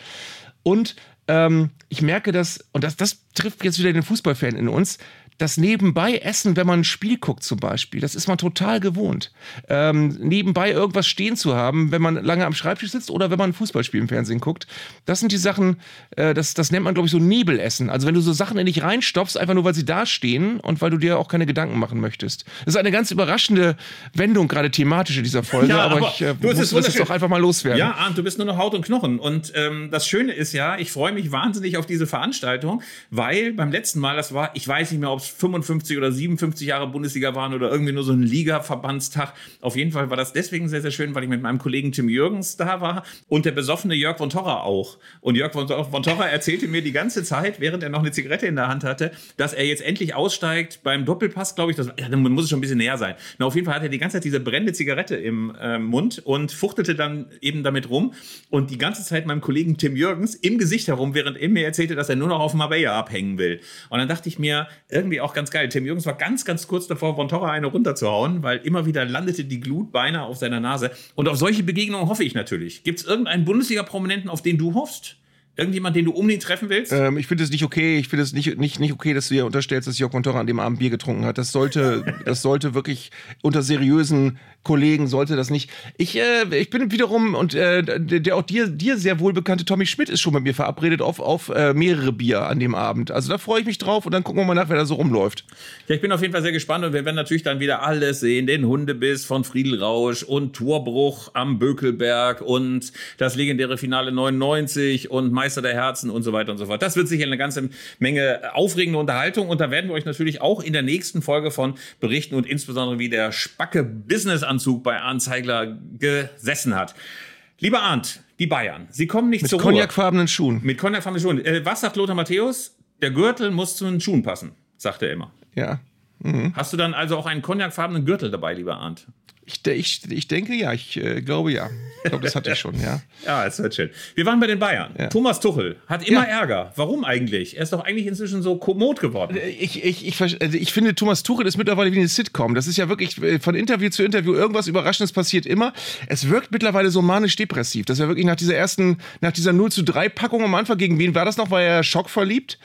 Und ähm, ich merke das, und das, das trifft jetzt wieder den Fußballfan in uns, das nebenbei Essen, wenn man ein Spiel guckt zum Beispiel, das ist man total gewohnt. Ähm, nebenbei irgendwas stehen zu haben, wenn man lange am Schreibtisch sitzt oder wenn man ein Fußballspiel im Fernsehen guckt. Das sind die Sachen, äh, das, das nennt man, glaube ich, so Nebelessen. Also wenn du so Sachen in dich reinstopfst, einfach nur, weil sie da stehen und weil du dir auch keine Gedanken machen möchtest. Das ist eine ganz überraschende Wendung, gerade thematisch in dieser Folge, ja, aber, aber, ich äh, du muss das doch einfach mal loswerden. Ja, Arndt, du bist nur noch Haut und Knochen. Und ähm, das Schöne ist ja, ich freue mich wahnsinnig auf diese Veranstaltung, weil beim letzten Mal, das war, ich weiß nicht mehr, ob es 55 oder 57 Jahre Bundesliga waren oder irgendwie nur so ein Liga-Verbandstag. Auf jeden Fall war das deswegen sehr, sehr schön, weil ich mit meinem Kollegen Tim Jürgens da war und der besoffene Jörg von Torra auch. Und Jörg von, von Torra erzählte mir die ganze Zeit, während er noch eine Zigarette in der Hand hatte, dass er jetzt endlich aussteigt beim Doppelpass, glaube ich. Das, ja, dann muss es schon ein bisschen näher sein. Na, auf jeden Fall hat er die ganze Zeit diese brennende Zigarette im äh, Mund und fuchtelte dann eben damit rum und die ganze Zeit meinem Kollegen Tim Jürgens im Gesicht herum, während er mir erzählte, dass er nur noch auf Marbella abhängen will. Und dann dachte ich mir, irgendwie auch ganz geil. Tim Jürgens war ganz, ganz kurz davor, von Torra eine runterzuhauen, weil immer wieder landete die Glut beinahe auf seiner Nase. Und auf solche Begegnungen hoffe ich natürlich. Gibt es irgendeinen Bundesliga-Prominenten, auf den du hoffst? Irgendjemand, den du unbedingt treffen willst? Ähm, ich finde es nicht okay. Ich finde es nicht, nicht, nicht okay, dass du dir unterstellst, dass Jörg Montora an dem Abend Bier getrunken hat. Das sollte, das sollte wirklich unter seriösen Kollegen sollte das nicht. Ich, äh, ich bin wiederum und äh, der, auch dir, dir sehr wohl bekannte Tommy Schmidt ist schon mit mir verabredet auf, auf äh, mehrere Bier an dem Abend. Also da freue ich mich drauf und dann gucken wir mal nach, wer da so rumläuft. Ja, ich bin auf jeden Fall sehr gespannt und wir werden natürlich dann wieder alles sehen. Den Hundebiss von Friedel Rausch und Torbruch am Bökelberg und das legendäre Finale 99 und Meister der Herzen und so weiter und so fort. Das wird sicher eine ganze Menge aufregende Unterhaltung und da werden wir euch natürlich auch in der nächsten Folge von berichten und insbesondere wie der Spacke Business Anzug bei Arndt Zeigler gesessen hat. Lieber Arndt, die Bayern, sie kommen nicht Mit zur cognacfarbenen Schuhen. Ruhe. Mit cognacfarbenen Schuhen. Äh, was sagt Lothar Matthäus? Der Gürtel muss zu den Schuhen passen, sagt er immer. Ja. Hast du dann also auch einen cognacfarbenen Gürtel dabei, lieber Arndt? Ich, ich, ich denke ja, ich äh, glaube ja. Ich glaube, das hatte ich schon, ja. Ja, es wird schön. Wir waren bei den Bayern. Ja. Thomas Tuchel hat immer Ja. Ärger. Warum eigentlich? Er ist doch eigentlich inzwischen so kommod geworden. Ich, ich, ich, ver- also ich finde, Thomas Tuchel ist mittlerweile wie eine Sitcom. Das ist ja wirklich äh, von Interview zu Interview irgendwas Überraschendes passiert immer. Es wirkt mittlerweile so manisch-depressiv. Das ist ja wirklich nach dieser ersten, nach dieser 0 zu 3 Packung am Anfang, gegen wen war das noch? War er schockverliebt?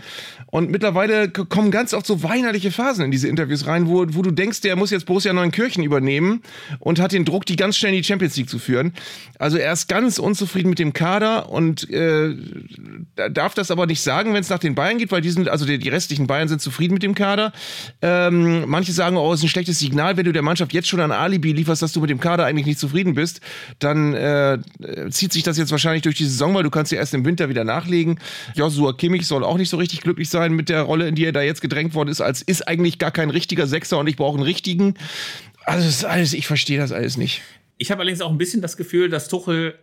Und mittlerweile kommen ganz oft so weinerliche Phasen in diese Interviews rein, wo, wo du denkst, der muss jetzt Borussia Neunkirchen übernehmen und hat den Druck, die ganz schnell in die Champions League zu führen. Also er ist ganz unzufrieden mit dem Kader und äh, da- darf das aber nicht sagen, wenn es nach den Bayern geht, weil die sind, also die, die restlichen Bayern sind zufrieden mit dem Kader. Ähm, manche sagen, oh, es ist ein schlechtes Signal, wenn du der Mannschaft jetzt schon ein Alibi lieferst, dass du mit dem Kader eigentlich nicht zufrieden bist, dann äh, zieht sich das jetzt wahrscheinlich durch die Saison, weil du kannst ja erst im Winter wieder nachlegen. Joshua Kimmich soll auch nicht so richtig glücklich sein mit der Rolle, in die er da jetzt gedrängt worden ist, als ist eigentlich gar kein richtiger Sechser und ich brauche einen richtigen. Also das ist alles, ich verstehe das alles nicht. Ich habe allerdings auch ein bisschen das Gefühl, dass Tuchel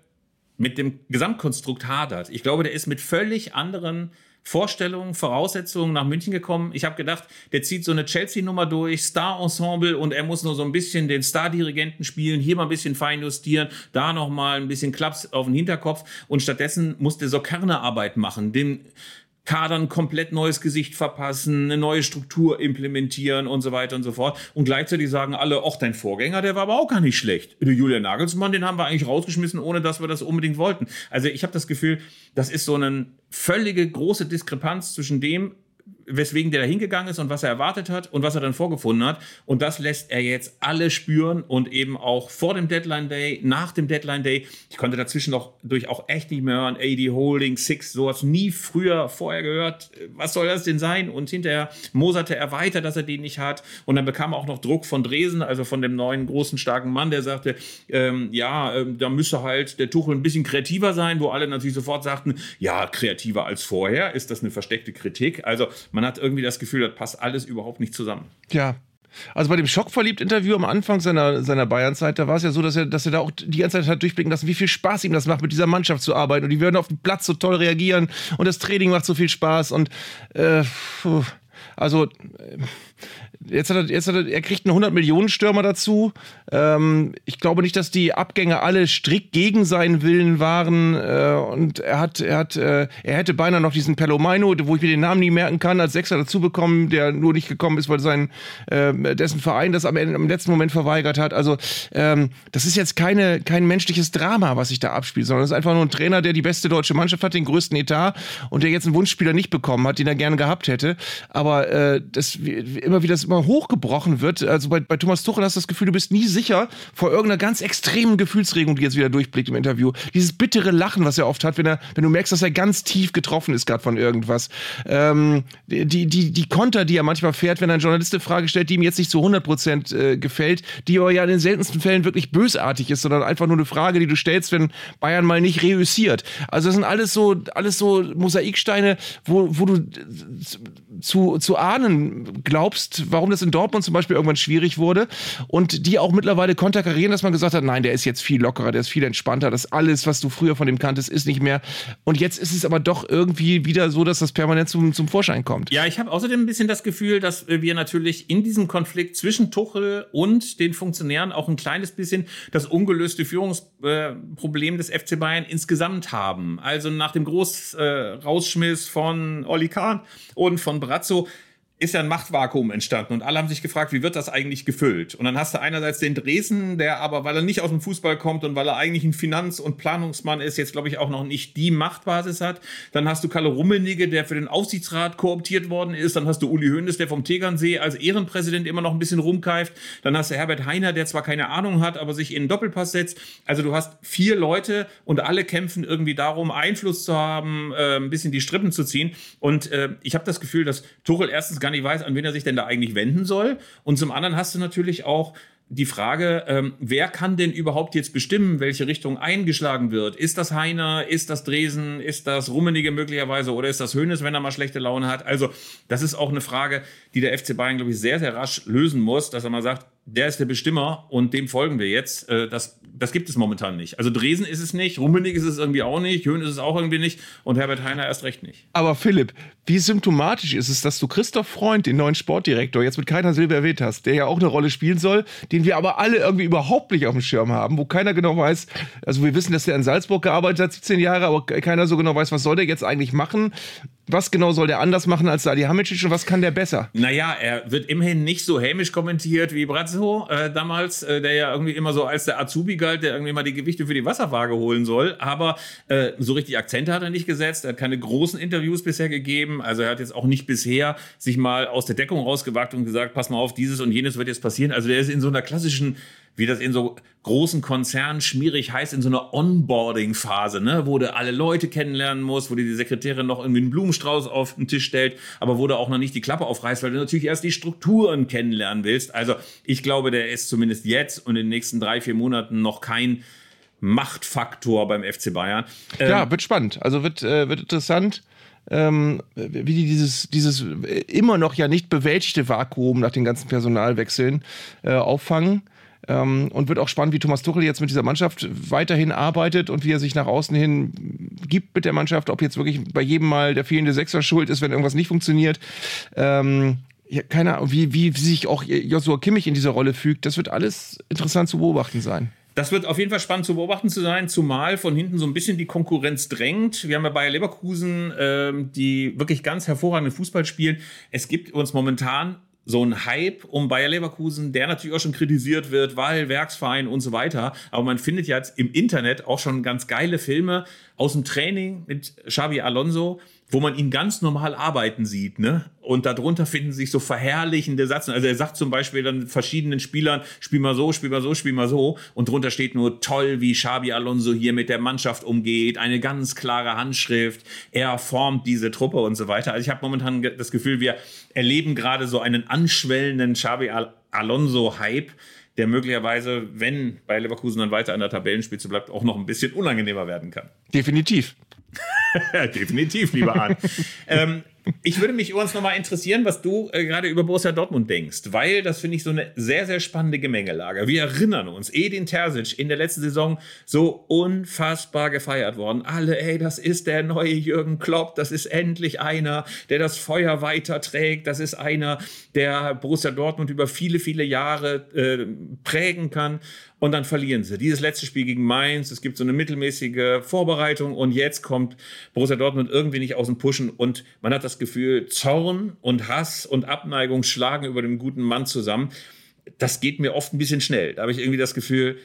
mit dem Gesamtkonstrukt hadert. Ich glaube, der ist mit völlig anderen Vorstellungen, Voraussetzungen nach München gekommen. Ich habe gedacht, der zieht so eine Chelsea-Nummer durch, Star-Ensemble und er muss nur so ein bisschen den Star-Dirigenten spielen, hier mal ein bisschen fein justieren, da noch mal ein bisschen Klaps auf den Hinterkopf und stattdessen muss der so Kernearbeit machen, den Kadern komplett neues Gesicht verpassen, eine neue Struktur implementieren und so weiter und so fort. Und gleichzeitig sagen alle, ach, dein Vorgänger, der war aber auch gar nicht schlecht. Der Julian Nagelsmann, den haben wir eigentlich rausgeschmissen, ohne dass wir das unbedingt wollten. Also ich habe das Gefühl, das ist so eine völlige große Diskrepanz zwischen dem, weswegen der da hingegangen ist und was er erwartet hat und was er dann vorgefunden hat. Und das lässt er jetzt alle spüren und eben auch vor dem Deadline Day, nach dem Deadline Day. Ich konnte dazwischen noch durch auch echt nicht mehr hören. AD Holding, Six, sowas nie früher vorher gehört. Was soll das denn sein? Und hinterher moserte er weiter, dass er den nicht hat. Und dann bekam er auch noch Druck von Dresen, also von dem neuen großen starken Mann, der sagte, ähm, ja, ähm, da müsste halt der Tuchel ein bisschen kreativer sein, wo alle natürlich sofort sagten, ja, kreativer als vorher. Ist das eine versteckte Kritik? Also man hat irgendwie das Gefühl, das passt alles überhaupt nicht zusammen. Ja. Also bei dem Schockverliebt-Interview am Anfang seiner, seiner Bayern-Zeit, da war es ja so, dass er, dass er da auch die ganze Zeit hat durchblicken lassen, wie viel Spaß ihm das macht, mit dieser Mannschaft zu arbeiten. Und die würden auf dem Platz so toll reagieren und das Training macht so viel Spaß. Und äh, puh, also äh, jetzt hat er, jetzt hat er, er kriegt einen 100-Millionen-Stürmer dazu. Ähm, ich glaube nicht, dass die Abgänge alle strikt gegen seinen Willen waren. Äh, und er hat, er hat, äh, er hätte beinahe noch diesen Pelomino, wo ich mir den Namen nie merken kann, als Sechser dazu bekommen, der nur nicht gekommen ist, weil sein, äh, dessen Verein das am, Ende, am letzten Moment verweigert hat. Also ähm, das ist jetzt keine, kein menschliches Drama, was sich da abspielt, sondern es ist einfach nur ein Trainer, der die beste deutsche Mannschaft hat, den größten Etat und der jetzt einen Wunschspieler nicht bekommen hat, den er gerne gehabt hätte. Aber äh, das, immer wie das immer hochgebrochen wird, also bei, bei Thomas Tuchel hast du das Gefühl, du bist nie sicher vor irgendeiner ganz extremen Gefühlsregung, die jetzt wieder durchblickt im Interview. Dieses bittere Lachen, was er oft hat, wenn er, wenn du merkst, dass er ganz tief getroffen ist gerade von irgendwas. Ähm, die, die, die Konter, die er manchmal fährt, wenn ein Journalist eine Frage stellt, die ihm jetzt nicht zu 100% äh, gefällt, die aber ja in den seltensten Fällen wirklich bösartig ist, sondern einfach nur eine Frage, die du stellst, wenn Bayern mal nicht reüssiert. Also das sind alles so, alles so Mosaiksteine, wo, wo du zu, zu ahnen glaubst, warum das in Dortmund zum Beispiel irgendwann schwierig wurde und die auch mittlerweile konterkarieren, dass man gesagt hat, nein, der ist jetzt viel lockerer, der ist viel entspannter, das alles, was du früher von dem kanntest, ist nicht mehr. Und jetzt ist es aber doch irgendwie wieder so, dass das permanent zum, zum Vorschein kommt. Ja, ich habe außerdem ein bisschen das Gefühl, dass wir natürlich in diesem Konflikt zwischen Tuchel und den Funktionären auch ein kleines bisschen das ungelöste Führungsproblem des FC Bayern insgesamt haben. Also nach dem Groß äh, von Oli Kahn und von Brazzo ist ja ein Machtvakuum entstanden und alle haben sich gefragt, wie wird das eigentlich gefüllt? Und dann hast du einerseits den Dresden, der aber, weil er nicht aus dem Fußball kommt und weil er eigentlich ein Finanz- und Planungsmann ist, jetzt glaube ich auch noch nicht die Machtbasis hat. Dann hast du Kalle Rummenigge, der für den Aufsichtsrat kooptiert worden ist. Dann hast du Uli Hoeneß, der vom Tegernsee als Ehrenpräsident immer noch ein bisschen rumkeift. Dann hast du Herbert Heiner, der zwar keine Ahnung hat, aber sich in einen Doppelpass setzt. Also du hast vier Leute und alle kämpfen irgendwie darum, Einfluss zu haben, äh, ein bisschen die Strippen zu ziehen. Und äh, ich habe das Gefühl, dass Tuchel erstens gar nicht weiß, an wen er sich denn da eigentlich wenden soll. Und zum anderen hast du natürlich auch die Frage, ähm, wer kann denn überhaupt jetzt bestimmen, welche Richtung eingeschlagen wird? Ist das Heiner, ist das Dresen, ist das Rummenige möglicherweise oder ist das Hönes, wenn er mal schlechte Laune hat? Also das ist auch eine Frage, die der FC Bayern, glaube ich, sehr, sehr rasch lösen muss, dass er mal sagt, der ist der Bestimmer und dem folgen wir jetzt. Äh, das, das gibt es momentan nicht. Also Dresen ist es nicht, Rummenigge ist es irgendwie auch nicht, Höhn ist es auch irgendwie nicht und Herbert Heiner erst recht nicht. Aber Philipp, wie symptomatisch ist es, dass du Christoph Freund, den neuen Sportdirektor, jetzt mit keiner Silbe erwähnt hast, der ja auch eine Rolle spielen soll, den wir aber alle irgendwie überhaupt nicht auf dem Schirm haben, wo keiner genau weiß, also wir wissen, dass der in Salzburg gearbeitet hat, 17 Jahre, aber keiner so genau weiß, was soll der jetzt eigentlich machen. Was genau soll der anders machen als Sadi Hamicic und was kann der besser? Naja, er wird immerhin nicht so hämisch kommentiert wie Brazzo äh, damals, äh, der ja irgendwie immer so als der Azubi galt, der irgendwie mal die Gewichte für die Wasserwaage holen soll. Aber äh, so richtig Akzente hat er nicht gesetzt. Er hat keine großen Interviews bisher gegeben. Also er hat jetzt auch nicht bisher sich mal aus der Deckung rausgewagt und gesagt, pass mal auf, dieses und jenes wird jetzt passieren. Also der ist in so einer klassischen wie das in so großen Konzernen schmierig heißt, in so einer Onboarding-Phase, ne, wo du alle Leute kennenlernen musst, wo dir die Sekretärin noch irgendwie einen Blumenstrauß auf den Tisch stellt, aber wo du auch noch nicht die Klappe aufreißt, weil du natürlich erst die Strukturen kennenlernen willst. Also ich glaube, der ist zumindest jetzt und in den nächsten drei, vier Monaten noch kein Machtfaktor beim FC Bayern. Ähm, ja, wird spannend. Also wird, äh, wird interessant. Ähm, wie die dieses, dieses immer noch ja nicht bewältigte Vakuum nach den ganzen Personalwechseln äh, auffangen. Ähm, und wird auch spannend, wie Thomas Tuchel jetzt mit dieser Mannschaft weiterhin arbeitet und wie er sich nach außen hin gibt mit der Mannschaft, ob jetzt wirklich bei jedem Mal der fehlende Sechser schuld ist, wenn irgendwas nicht funktioniert. Ähm, ja, keine Ahnung, wie, wie, sich auch Joshua Kimmich in dieser Rolle fügt. Das wird alles interessant zu beobachten sein. Das wird auf jeden Fall spannend zu beobachten zu sein, zumal von hinten so ein bisschen die Konkurrenz drängt. Wir haben ja Bayer Leverkusen, ähm, die wirklich ganz hervorragenden Fußball spielen. Es gibt uns momentan so ein Hype um Bayer Leverkusen, der natürlich auch schon kritisiert wird, weil Werksverein und so weiter. Aber man findet ja jetzt im Internet auch schon ganz geile Filme aus dem Training mit Xabi Alonso, wo man ihn ganz normal arbeiten sieht, ne? Und darunter finden sich so verherrlichende Satzen. Also er sagt zum Beispiel dann verschiedenen Spielern, spiel mal so, spiel mal so, spiel mal so. Und drunter steht nur toll, wie Xabi Alonso hier mit der Mannschaft umgeht. Eine ganz klare Handschrift. Er formt diese Truppe und so weiter. Also ich habe momentan das Gefühl, wir erleben gerade so einen anschwellenden Xabi Al Alonso-Hype der möglicherweise, wenn bei Leverkusen dann weiter an der Tabellenspitze bleibt, auch noch ein bisschen unangenehmer werden kann. Definitiv. Definitiv, lieber Arndt. ähm, ich würde mich übrigens nochmal interessieren, was du äh, gerade über Borussia Dortmund denkst, weil das finde ich so eine sehr, sehr spannende Gemengelage. Wir erinnern uns, Edin Terzic in der letzten Saison so unfassbar gefeiert worden. Alle, ey, das ist der neue Jürgen Klopp, das ist endlich einer, der das Feuer weiterträgt, das ist einer, der Borussia Dortmund über viele, viele Jahre äh, prägen kann und dann verlieren sie. Dieses letzte Spiel gegen Mainz, es gibt so eine mittelmäßige Vorbereitung und jetzt kommt Borussia Dortmund irgendwie nicht aus dem Pushen und man hat das Gefühl, Zorn und Hass und Abneigung schlagen über den guten Mann zusammen. Das geht mir oft ein bisschen schnell. Da habe ich irgendwie das Gefühl,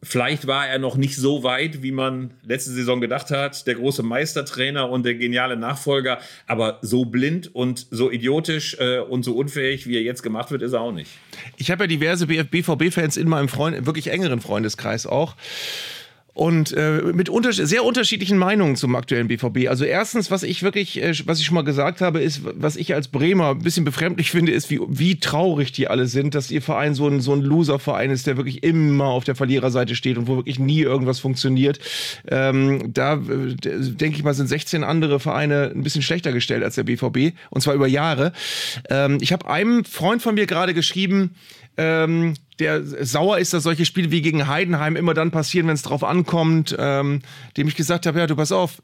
Vielleicht war er noch nicht so weit, wie man letzte Saison gedacht hat, der große Meistertrainer und der geniale Nachfolger, aber so blind und so idiotisch äh, und so unfähig, wie er jetzt gemacht wird, ist er auch nicht. Ich habe ja diverse BVB-Fans in meinem Freund, wirklich engeren Freundeskreis auch und äh, mit unter sehr unterschiedlichen Meinungen zum aktuellen BVB. Also erstens, was ich wirklich, äh, was ich schon mal gesagt habe, ist, was ich als Bremer ein bisschen befremdlich finde, ist, wie, wie traurig die alle sind, dass ihr Verein so ein, so ein Loser-Verein ist, der wirklich immer auf der Verliererseite steht und wo wirklich nie irgendwas funktioniert. Ähm, da äh, denke ich mal, sind 16 andere Vereine ein bisschen schlechter gestellt als der BVB und zwar über Jahre. Ähm, ich habe einem Freund von mir gerade geschrieben, ähm, der sauer ist, dass solche Spiele wie gegen Heidenheim immer dann passieren, wenn es drauf ankommt, ähm, dem ich gesagt habe, ja, du pass auf,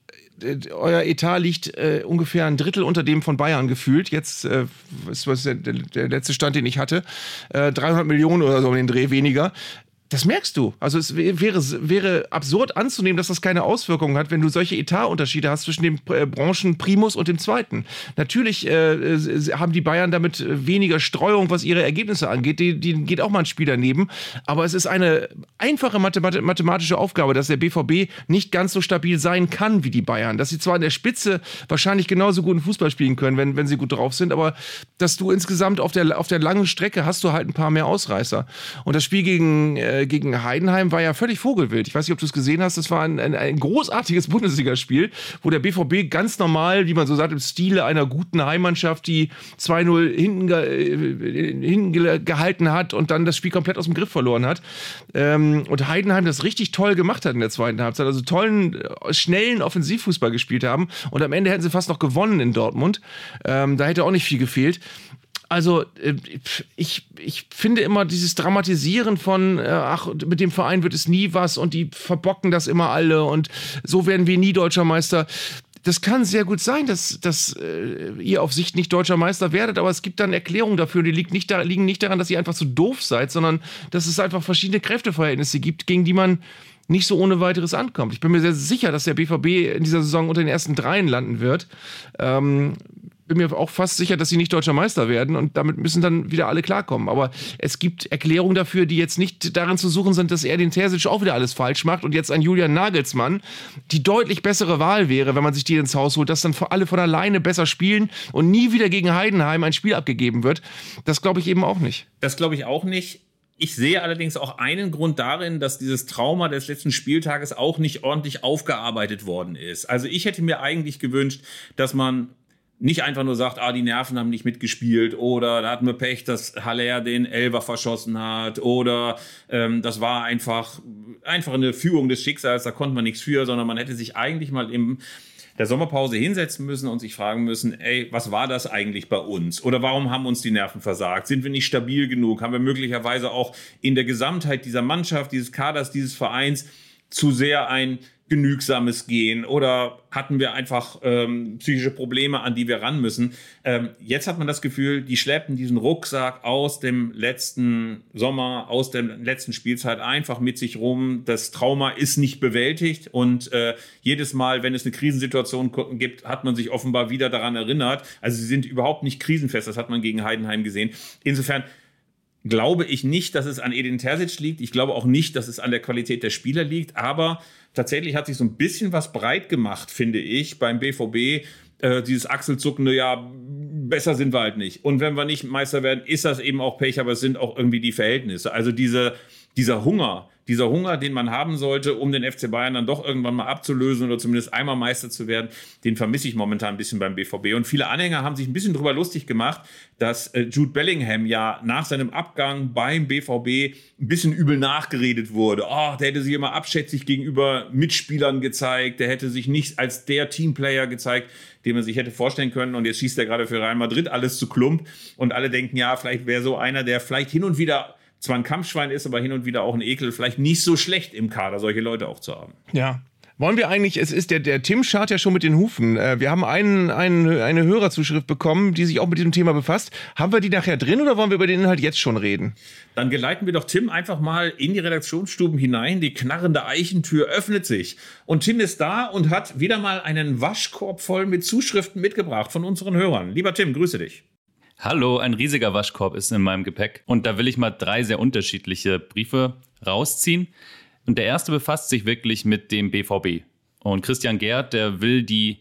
euer Etat liegt äh, ungefähr ein Drittel unter dem von Bayern gefühlt. Jetzt äh, ist was der, der, letzte Stand, den ich hatte, äh, 300 Millionen oder so um den Dreh weniger Das merkst du. Also es wäre, wäre absurd anzunehmen, dass das keine Auswirkungen hat, wenn du solche Etatunterschiede hast zwischen dem äh, Branchenprimus und dem zweiten. Natürlich äh, haben die Bayern damit weniger Streuung, was ihre Ergebnisse angeht. Die, die geht auch mal ein Spiel daneben. Aber es ist eine einfache mathematische Aufgabe, dass der BVB nicht ganz so stabil sein kann wie die Bayern. Dass sie zwar in der Spitze wahrscheinlich genauso guten Fußball spielen können, wenn, wenn sie gut drauf sind, aber dass du insgesamt auf der, auf der langen Strecke hast du halt ein paar mehr Ausreißer. Und das Spiel gegen äh, gegen Heidenheim war ja völlig vogelwild. Ich weiß nicht, ob du es gesehen hast. Das war ein, ein, ein großartiges Bundesligaspiel, wo der BVB ganz normal, wie man so sagt, im Stile einer guten Heimmannschaft, die 2-0 hinten, äh, hinten gehalten hat und dann das Spiel komplett aus dem Griff verloren hat. Ähm, und Heidenheim das richtig toll gemacht hat in der zweiten Halbzeit. Also tollen, äh, schnellen Offensivfußball gespielt haben. Und am Ende hätten sie fast noch gewonnen in Dortmund. Ähm, da hätte auch nicht viel gefehlt also äh, ich, ich finde immer dieses Dramatisieren von, äh, ach, mit dem Verein wird es nie was und die verbocken das immer alle und so werden wir nie deutscher Meister. Das kann sehr gut sein, dass, dass äh, ihr auf Sicht nicht deutscher Meister werdet, aber es gibt dann Erklärungen dafür, die liegt nicht da, liegen nicht daran, dass ihr einfach zu doof seid, sondern dass es einfach verschiedene Kräfteverhältnisse gibt, gegen die man nicht so ohne weiteres ankommt. Ich bin mir sehr sicher, dass der BVB in dieser Saison unter den ersten dreien landen wird. Ähm, bin mir auch fast sicher, dass sie nicht deutscher Meister werden und damit müssen dann wieder alle klarkommen. Aber es gibt Erklärungen dafür, die jetzt nicht darin zu suchen sind, dass er den Terzic auch wieder alles falsch macht und jetzt ein Julian Nagelsmann die deutlich bessere Wahl wäre, wenn man sich die ins Haus holt, dass dann alle von alleine besser spielen und nie wieder gegen Heidenheim ein Spiel abgegeben wird. Das glaube ich eben auch nicht. Das glaube ich auch nicht. Ich sehe allerdings auch einen Grund darin, dass dieses Trauma des letzten Spieltages auch nicht ordentlich aufgearbeitet worden ist. Also ich hätte mir eigentlich gewünscht, dass man nicht einfach nur sagt, ah, die Nerven haben nicht mitgespielt oder da hatten wir Pech, dass Haller den Elver verschossen hat oder ähm, das war einfach, einfach eine Führung des Schicksals, da konnte man nichts für, sondern man hätte sich eigentlich mal im der Sommerpause hinsetzen müssen und sich fragen müssen, ey, was war das eigentlich bei uns? Oder warum haben uns die Nerven versagt? Sind wir nicht stabil genug? Haben wir möglicherweise auch in der Gesamtheit dieser Mannschaft, dieses Kaders, dieses Vereins zu sehr ein genügsames Gehen oder hatten wir einfach ähm, psychische Probleme, an die wir ran müssen. Ähm, jetzt hat man das Gefühl, die schleppen diesen Rucksack aus dem letzten Sommer, aus der letzten Spielzeit einfach mit sich rum. Das Trauma ist nicht bewältigt und äh, jedes Mal, wenn es eine Krisensituation gibt, hat man sich offenbar wieder daran erinnert. Also sie sind überhaupt nicht krisenfest, das hat man gegen Heidenheim gesehen. Insofern glaube ich nicht, dass es an Edin Terzic liegt. Ich glaube auch nicht, dass es an der Qualität der Spieler liegt. Aber tatsächlich hat sich so ein bisschen was breit gemacht, finde ich, beim BVB. Äh, dieses Achselzuckende, ja, besser sind wir halt nicht. Und wenn wir nicht Meister werden, ist das eben auch Pech, aber es sind auch irgendwie die Verhältnisse. Also diese, dieser Hunger, dieser Hunger, den man haben sollte, um den FC Bayern dann doch irgendwann mal abzulösen oder zumindest einmal Meister zu werden, den vermisse ich momentan ein bisschen beim BVB. Und viele Anhänger haben sich ein bisschen drüber lustig gemacht, dass äh, Jude Bellingham ja nach seinem Abgang beim BVB ein bisschen übel nachgeredet wurde. Oh, der hätte sich immer abschätzig gegenüber Mitspielern gezeigt, der hätte sich nicht als der Teamplayer gezeigt, den man sich hätte vorstellen können. Und jetzt schießt er gerade für Real Madrid alles zu Klump. Und alle denken, ja, vielleicht wäre so einer, der vielleicht hin und wieder zwar ein Kampfschwein ist, aber hin und wieder auch ein Ekel, vielleicht nicht so schlecht im Kader, solche Leute auch zu haben. Ja, wollen wir eigentlich, es ist der, der Tim schart ja schon mit den Hufen. Äh, wir haben einen, einen, eine Hörerzuschrift bekommen, die sich auch mit diesem Thema befasst. Haben wir die nachher drin oder wollen wir über den Inhalt jetzt schon reden? Dann geleiten wir doch Tim einfach mal in die Redaktionsstuben hinein. Die knarrende Eichentür öffnet sich. Und Tim ist da und hat wieder mal einen Waschkorb voll mit Zuschriften mitgebracht von unseren Hörern. Lieber Tim, grüße dich. Hallo, ein riesiger Waschkorb ist in meinem Gepäck. Und da will ich mal drei sehr unterschiedliche Briefe rausziehen. Und der erste befasst sich wirklich mit dem BVB. Und Christian Gerd, der will die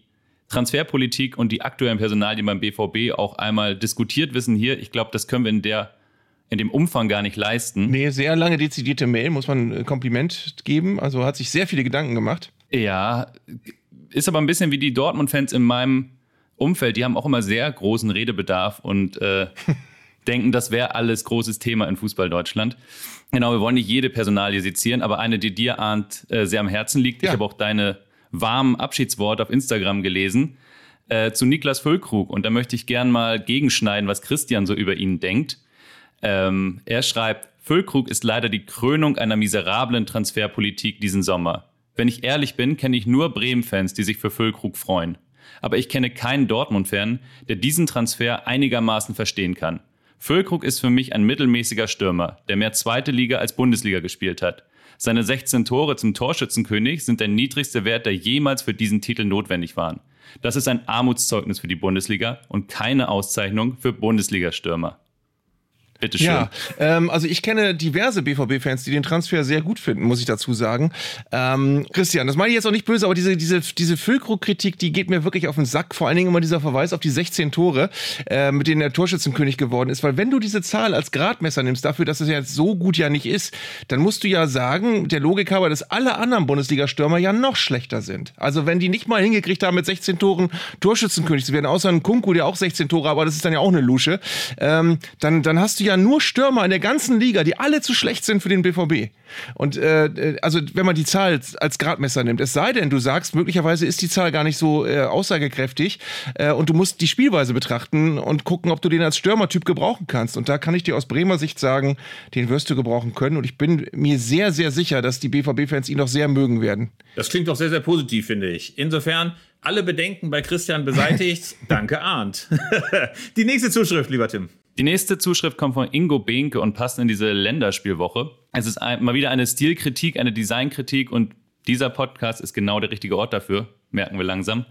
Transferpolitik und die aktuellen Personalien beim BVB auch einmal diskutiert wissen hier. Ich glaube, das können wir in der in dem Umfang gar nicht leisten. Nee, sehr lange dezidierte Mail, muss man ein Kompliment geben. Also hat sich sehr viele Gedanken gemacht. Ja, ist aber ein bisschen wie die Dortmund-Fans in meinem Umfeld, die haben auch immer sehr großen Redebedarf und äh, denken, das wäre alles großes Thema in Fußball Deutschland. Genau, wir wollen nicht jede Personalie sezieren, aber eine, die dir, Arndt, äh, sehr am Herzen liegt. Ja. Ich habe auch deine warmen Abschiedsworte auf Instagram gelesen äh, zu Niklas Füllkrug. Und da möchte ich gern mal gegenschneiden, was Christian so über ihn denkt. Ähm, er schreibt, Füllkrug ist leider die Krönung einer miserablen Transferpolitik diesen Sommer. Wenn ich ehrlich bin, kenne ich nur Bremen-Fans, die sich für Füllkrug freuen aber ich kenne keinen Dortmund-Fan, der diesen Transfer einigermaßen verstehen kann. Füllkrug ist für mich ein mittelmäßiger Stürmer, der mehr zweite Liga als Bundesliga gespielt hat. Seine 16 Tore zum Torschützenkönig sind der niedrigste Wert, der jemals für diesen Titel notwendig waren. Das ist ein Armutszeugnis für die Bundesliga und keine Auszeichnung für Bundesliga-Stürmer. Bitte schön. Ja, ähm, also ich kenne diverse BVB-Fans, die den Transfer sehr gut finden, muss ich dazu sagen. Ähm, Christian, das meine ich jetzt auch nicht böse, aber diese, diese, diese Füllkrug-Kritik, die geht mir wirklich auf den Sack. Vor allen Dingen immer dieser Verweis auf die 16 Tore, äh, mit denen der Torschützenkönig geworden ist. Weil wenn du diese Zahl als Gradmesser nimmst, dafür, dass es ja jetzt so gut ja nicht ist, dann musst du ja sagen, der Logik habe, dass alle anderen Bundesliga-Stürmer ja noch schlechter sind. Also wenn die nicht mal hingekriegt haben, mit 16 Toren Torschützenkönig zu werden, außer ein Kunku, der auch 16 Tore, aber das ist dann ja auch eine Lusche, ähm, dann, dann hast du ja ja nur Stürmer in der ganzen Liga, die alle zu schlecht sind für den BVB. Und äh, also wenn man die Zahl als Gradmesser nimmt, es sei denn, du sagst, möglicherweise ist die Zahl gar nicht so äh, aussagekräftig äh, und du musst die Spielweise betrachten und gucken, ob du den als Stürmertyp gebrauchen kannst. Und da kann ich dir aus Bremer Sicht sagen, den wirst du gebrauchen können. Und ich bin mir sehr, sehr sicher, dass die BVB-Fans ihn noch sehr mögen werden. Das klingt doch sehr, sehr positiv, finde ich. Insofern alle Bedenken bei Christian beseitigt. Danke, Arndt. die nächste Zuschrift, lieber Tim. Die nächste Zuschrift kommt von Ingo Behnke und passt in diese Länderspielwoche. Es ist ein, mal wieder eine Stilkritik, eine Designkritik und dieser Podcast ist genau der richtige Ort dafür, merken wir langsam.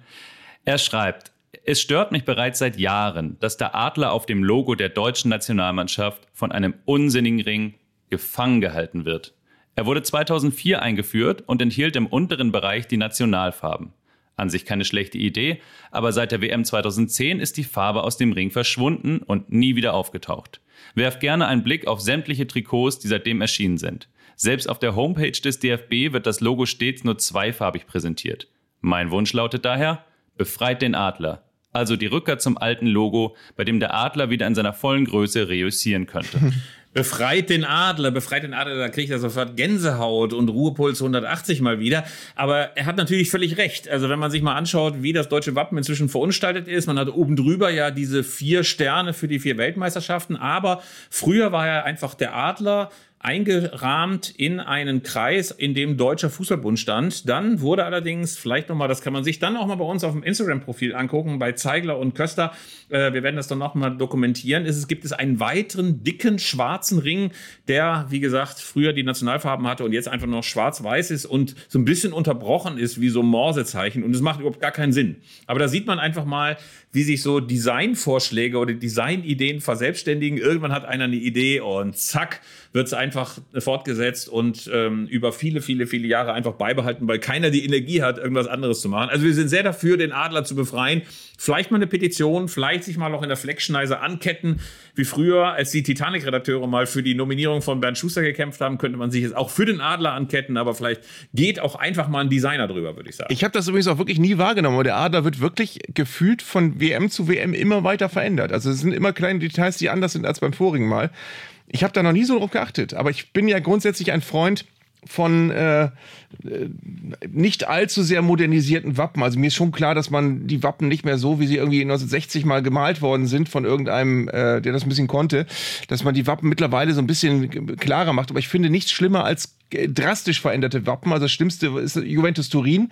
Er schreibt, es stört mich bereits seit Jahren, dass der Adler auf dem Logo der deutschen Nationalmannschaft von einem unsinnigen Ring gefangen gehalten wird. Er wurde 2004 eingeführt und enthielt im unteren Bereich die Nationalfarben. An sich keine schlechte Idee, aber seit der WM 2010 ist die Farbe aus dem Ring verschwunden und nie wieder aufgetaucht. Werft gerne einen Blick auf sämtliche Trikots, die seitdem erschienen sind. Selbst auf der Homepage des DFB wird das Logo stets nur zweifarbig präsentiert. Mein Wunsch lautet daher, befreit den Adler. Also die Rückkehr zum alten Logo, bei dem der Adler wieder in seiner vollen Größe reüssieren könnte. Befreit den Adler, befreit den Adler, da kriegt er sofort Gänsehaut und Ruhepuls 180 mal wieder. Aber er hat natürlich völlig recht. Also wenn man sich mal anschaut, wie das deutsche Wappen inzwischen verunstaltet ist, man hat oben drüber ja diese vier Sterne für die vier Weltmeisterschaften, aber früher war er einfach der Adler eingerahmt in einen Kreis, in dem Deutscher Fußballbund stand. Dann wurde allerdings, vielleicht nochmal, das kann man sich dann auch mal bei uns auf dem Instagram-Profil angucken, bei Zeigler und Köster, äh, wir werden das dann nochmal dokumentieren, ist, es gibt es einen weiteren, dicken, schwarzen Ring, der, wie gesagt, früher die Nationalfarben hatte und jetzt einfach noch schwarz-weiß ist und so ein bisschen unterbrochen ist wie so Morsezeichen und es macht überhaupt gar keinen Sinn. Aber da sieht man einfach mal, wie sich so Designvorschläge oder Designideen verselbstständigen. Irgendwann hat einer eine Idee und zack, wird es einfach fortgesetzt und ähm, über viele, viele, viele Jahre einfach beibehalten, weil keiner die Energie hat, irgendwas anderes zu machen. Also wir sind sehr dafür, den Adler zu befreien. Vielleicht mal eine Petition, vielleicht sich mal auch in der Fleckschneise anketten. Wie früher, als die Titanic-Redakteure mal für die Nominierung von Bernd Schuster gekämpft haben, könnte man sich jetzt auch für den Adler anketten, aber vielleicht geht auch einfach mal ein Designer drüber, würde ich sagen. Ich habe das übrigens auch wirklich nie wahrgenommen, aber der Adler wird wirklich gefühlt von WM zu WM immer weiter verändert. Also es sind immer kleine Details, die anders sind als beim vorigen Mal. Ich habe da noch nie so drauf geachtet, aber ich bin ja grundsätzlich ein Freund von äh, nicht allzu sehr modernisierten Wappen. Also mir ist schon klar, dass man die Wappen nicht mehr so, wie sie irgendwie 1960 mal gemalt worden sind von irgendeinem, äh, der das ein bisschen konnte, dass man die Wappen mittlerweile so ein bisschen klarer macht. Aber ich finde nichts schlimmer als drastisch veränderte Wappen. Also das Schlimmste ist Juventus Turin,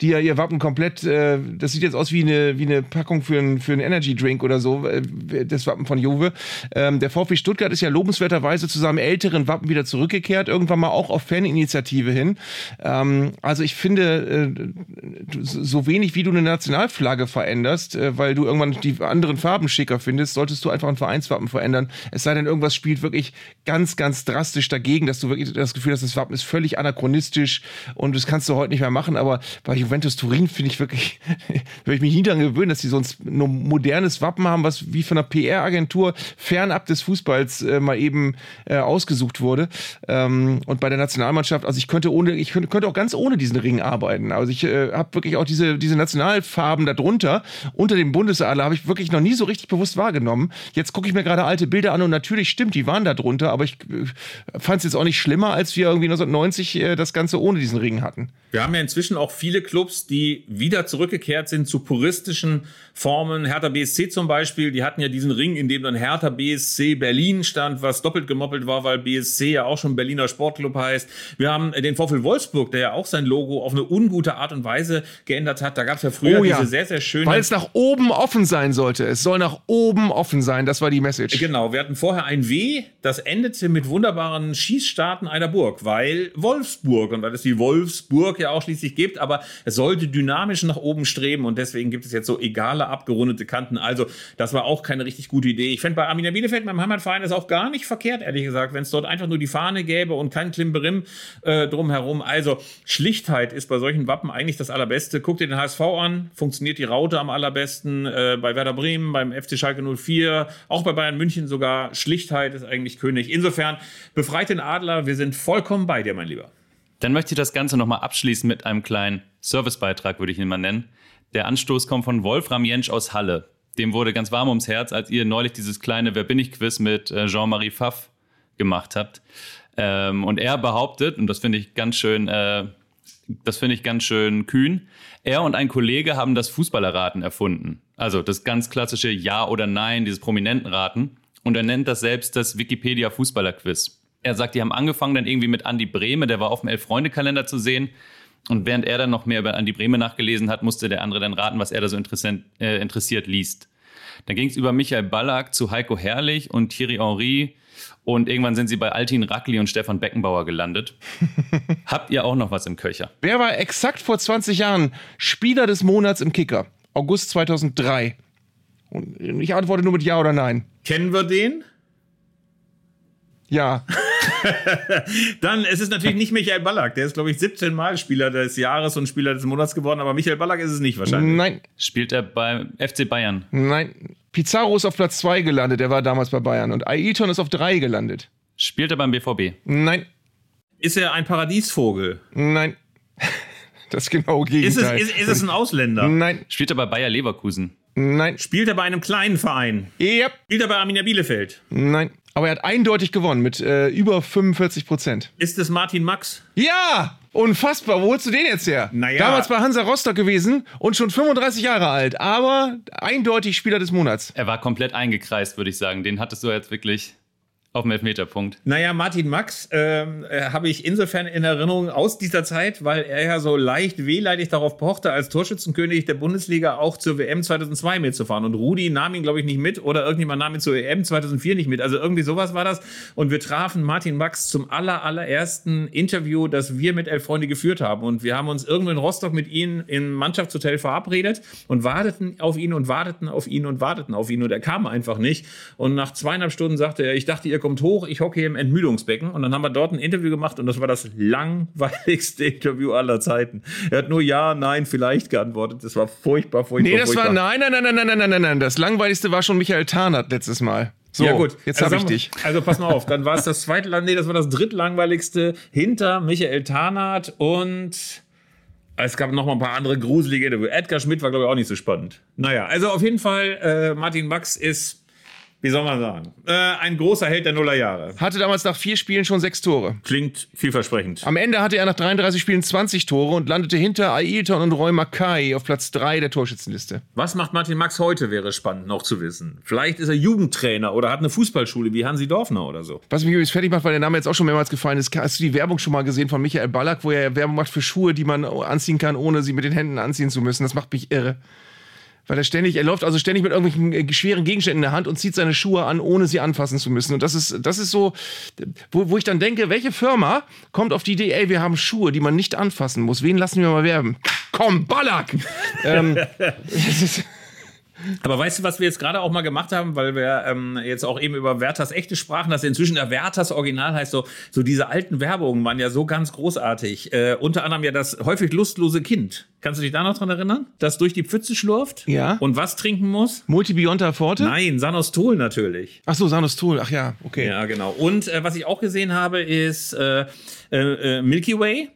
die ja ihr Wappen komplett, äh, das sieht jetzt aus wie eine, wie eine Packung für einen für Energy Drink oder so, äh, das Wappen von Juve. Ähm, der VfB Stuttgart ist ja lobenswerterweise zu seinem älteren Wappen wieder zurückgekehrt, irgendwann mal auch auf Faninitiative hin. Ähm, also ich finde, äh, so wenig wie du eine Nationalflagge veränderst, äh, weil du irgendwann die anderen Farben schicker findest, solltest du einfach ein Vereinswappen verändern. Es sei denn, irgendwas spielt wirklich ganz, ganz drastisch dagegen, dass du wirklich das Gefühl hast, das Wappen ist völlig anachronistisch und das kannst du heute nicht mehr machen. Aber bei Juventus Turin finde ich wirklich, würde ich mich nie daran gewöhnen, dass sie sonst ein modernes Wappen haben, was wie von einer PR-Agentur fernab des Fußballs äh, mal eben äh, ausgesucht wurde. Ähm, und bei der Nationalmannschaft, also ich könnte ohne, ich könnte, könnte auch ganz ohne diesen Ring arbeiten. Also ich äh, habe wirklich auch diese, diese Nationalfarben darunter, unter dem Bundesadler, habe ich wirklich noch nie so richtig bewusst wahrgenommen. Jetzt gucke ich mir gerade alte Bilder an und natürlich stimmt, die waren da drunter, aber ich äh, fand es jetzt auch nicht schlimmer, als wir wie 1990 äh, das Ganze ohne diesen Ring hatten. Wir haben ja inzwischen auch viele Clubs, die wieder zurückgekehrt sind zu puristischen Formen. Hertha BSC zum Beispiel, die hatten ja diesen Ring, in dem dann Hertha BSC Berlin stand, was doppelt gemoppelt war, weil BSC ja auch schon Berliner Sportclub heißt. Wir haben den VfL Wolfsburg, der ja auch sein Logo auf eine ungute Art und Weise geändert hat. Da gab es ja früher Oh ja. diese sehr, sehr schöne... Weil es nach oben offen sein sollte. Es soll nach oben offen sein. Das war die Message. Genau, wir hatten vorher ein W, das endete mit wunderbaren Schießstarten einer Burg, weil Wolfsburg und weil es die Wolfsburg ja auch schließlich gibt, aber es sollte dynamisch nach oben streben und deswegen gibt es jetzt so egale abgerundete Kanten. Also, das war auch keine richtig gute Idee. Ich fände bei Arminia Bielefeld, meinem Heimatverein, ist auch gar nicht verkehrt, ehrlich gesagt, wenn es dort einfach nur die Fahne gäbe und kein Klimberim äh, drumherum. Also, Schlichtheit ist bei solchen Wappen eigentlich das Allerbeste. Guck dir den HSV an, funktioniert die Raute am allerbesten. Äh, bei Werder Bremen, beim FC Schalke 04, auch bei Bayern München sogar. Schlichtheit ist eigentlich König. Insofern, befreit den Adler, wir sind vollkommen bei dir, mein Lieber. Dann möchte ich das Ganze nochmal abschließen mit einem kleinen Servicebeitrag, würde ich ihn mal nennen. Der Anstoß kommt von Wolfram Jentsch aus Halle. Dem wurde ganz warm ums Herz, als ihr neulich dieses kleine Wer bin ich Quiz mit äh, Jean-Marie Pfaff gemacht habt. Ähm, und er behauptet, und das finde ich ganz schön, äh, das finde ich ganz schön kühn, er und ein Kollege haben das Fußballerraten erfunden. Also das ganz klassische Ja oder Nein, dieses Prominentenraten. Und er nennt das selbst das Wikipedia Fußballerquiz. Er sagt, die haben angefangen dann irgendwie mit Andi Brehme, der war auf dem Elf-Freunde-Kalender zu sehen. Und während er dann noch mehr über Andi Brehme nachgelesen hat, musste der andere dann raten, was er da so äh, interessiert liest. Dann ging es über Michael Ballack zu Heiko Herrlich und Thierry Henry. Und irgendwann sind sie bei Altin Rackli und Stefan Beckenbauer gelandet. Habt ihr auch noch was im Köcher? Wer war exakt vor 20 Jahren Spieler des Monats im Kicker? August 2003. Und ich antworte nur mit Ja oder Nein. Kennen wir den? Ja. Dann, es ist natürlich nicht Michael Ballack. Der ist, glaube ich, 17 Mal Spieler des Jahres und Spieler des Monats geworden. Aber Michael Ballack ist es nicht wahrscheinlich. Nein, Spielt er beim FC Bayern? nein. Pizarro ist auf Platz 2 gelandet, der war damals bei Bayern. Und Ailton ist auf 3 gelandet. Spielt er beim BVB? Nein, Ist er ein Paradiesvogel? nein. Das genaue Ist es, Gegenteil. ist, ist es ein Ausländer? Nein, Spielt er bei Bayer Leverkusen? nein. Spielt er bei einem kleinen Verein? Yep. Spielt er bei Arminia Bielefeld? Nein. Aber er hat eindeutig gewonnen mit äh, über 45 Prozent. Ist es Martin Max? Ja! Unfassbar. Wo holst du den jetzt her? Naja. Damals bei Hansa Rostock gewesen und schon 35 Jahre alt, aber eindeutig Spieler des Monats. Er war komplett eingekreist, würde ich sagen. Den hattest du jetzt wirklich auf dem Elfmeterpunkt. Naja, Martin Max ähm, äh, habe ich insofern in Erinnerung aus dieser Zeit, weil er ja so leicht wehleidig darauf pochte, als Torschützenkönig der Bundesliga auch zur WM 2002 mitzufahren. Und Rudi nahm ihn, glaube ich, nicht mit oder irgendjemand nahm ihn zur EM 2004 nicht mit. Also irgendwie sowas war das. Und wir trafen Martin Max zum aller, allerersten Interview, das wir mit Elf Freunde geführt haben. Und wir haben uns irgendwo in Rostock mit ihm im Mannschaftshotel verabredet und warteten auf ihn und warteten auf ihn und warteten auf ihn. Und er kam einfach nicht. Und nach zweieinhalb Stunden sagte er, ich dachte, ihr kommt hoch, ich hocke hier im Entmüdungsbecken. Und dann haben wir dort ein Interview gemacht und das war das langweiligste Interview aller Zeiten. Er hat nur Ja, Nein, vielleicht geantwortet. Das war furchtbar, furchtbar. Nee, das furchtbar. war Nein, nein, nein, nein, nein, nein, nein, nein. Das langweiligste war schon Michael Tarnert letztes Mal. So, ja gut, jetzt also habe ich dich. Also pass mal auf, dann war es das zweite, nee, das war das drittlangweiligste hinter Michael Tarnert und es gab noch mal ein paar andere gruselige Interviews. Edgar Schmidt war, glaube ich, auch nicht so spannend. Naja, also auf jeden Fall, äh, Martin Max ist wie soll man sagen, äh, ein großer Held der Nullerjahre. Hatte damals nach vier Spielen schon sechs Tore. Klingt vielversprechend. Am Ende hatte er nach 33 Spielen 20 Tore und landete hinter Ailton und Roy Mackay auf Platz 3 der Torschützenliste. Was macht Martin Max heute, wäre spannend noch zu wissen. Vielleicht ist er Jugendtrainer oder hat eine Fußballschule wie Hansi Dorfner oder so. Was mich übrigens fertig macht, weil der Name jetzt auch schon mehrmals gefallen ist, hast du die Werbung schon mal gesehen von Michael Ballack, wo er Werbung macht für Schuhe, die man anziehen kann, ohne sie mit den Händen anziehen zu müssen? Das macht mich irre. Weil er ständig, er läuft also ständig mit irgendwelchen äh, schweren Gegenständen in der Hand und zieht seine Schuhe an, ohne sie anfassen zu müssen. Und das ist, das ist so, wo, wo ich dann denke, welche Firma kommt auf die Idee, ey, wir haben Schuhe, die man nicht anfassen muss. Wen lassen wir mal werben? Komm, Ballack! ähm, das ist, Aber weißt du, was wir jetzt gerade auch mal gemacht haben, weil wir ähm, jetzt auch eben über Werthers echte sprachen, dass inzwischen der Werthers Original heißt, so, so diese alten Werbungen waren ja so ganz großartig. Äh, unter anderem ja das häufig lustlose Kind. Kannst du dich da noch dran erinnern? Das durch die Pfütze schlurft? Ja. Und was trinken muss? Multibionta Forte? Nein, Sanostol natürlich. Ach so, Sanostol. Ach ja, okay. Ja, genau. Und äh, was ich auch gesehen habe, ist äh, äh, äh, Milky Way.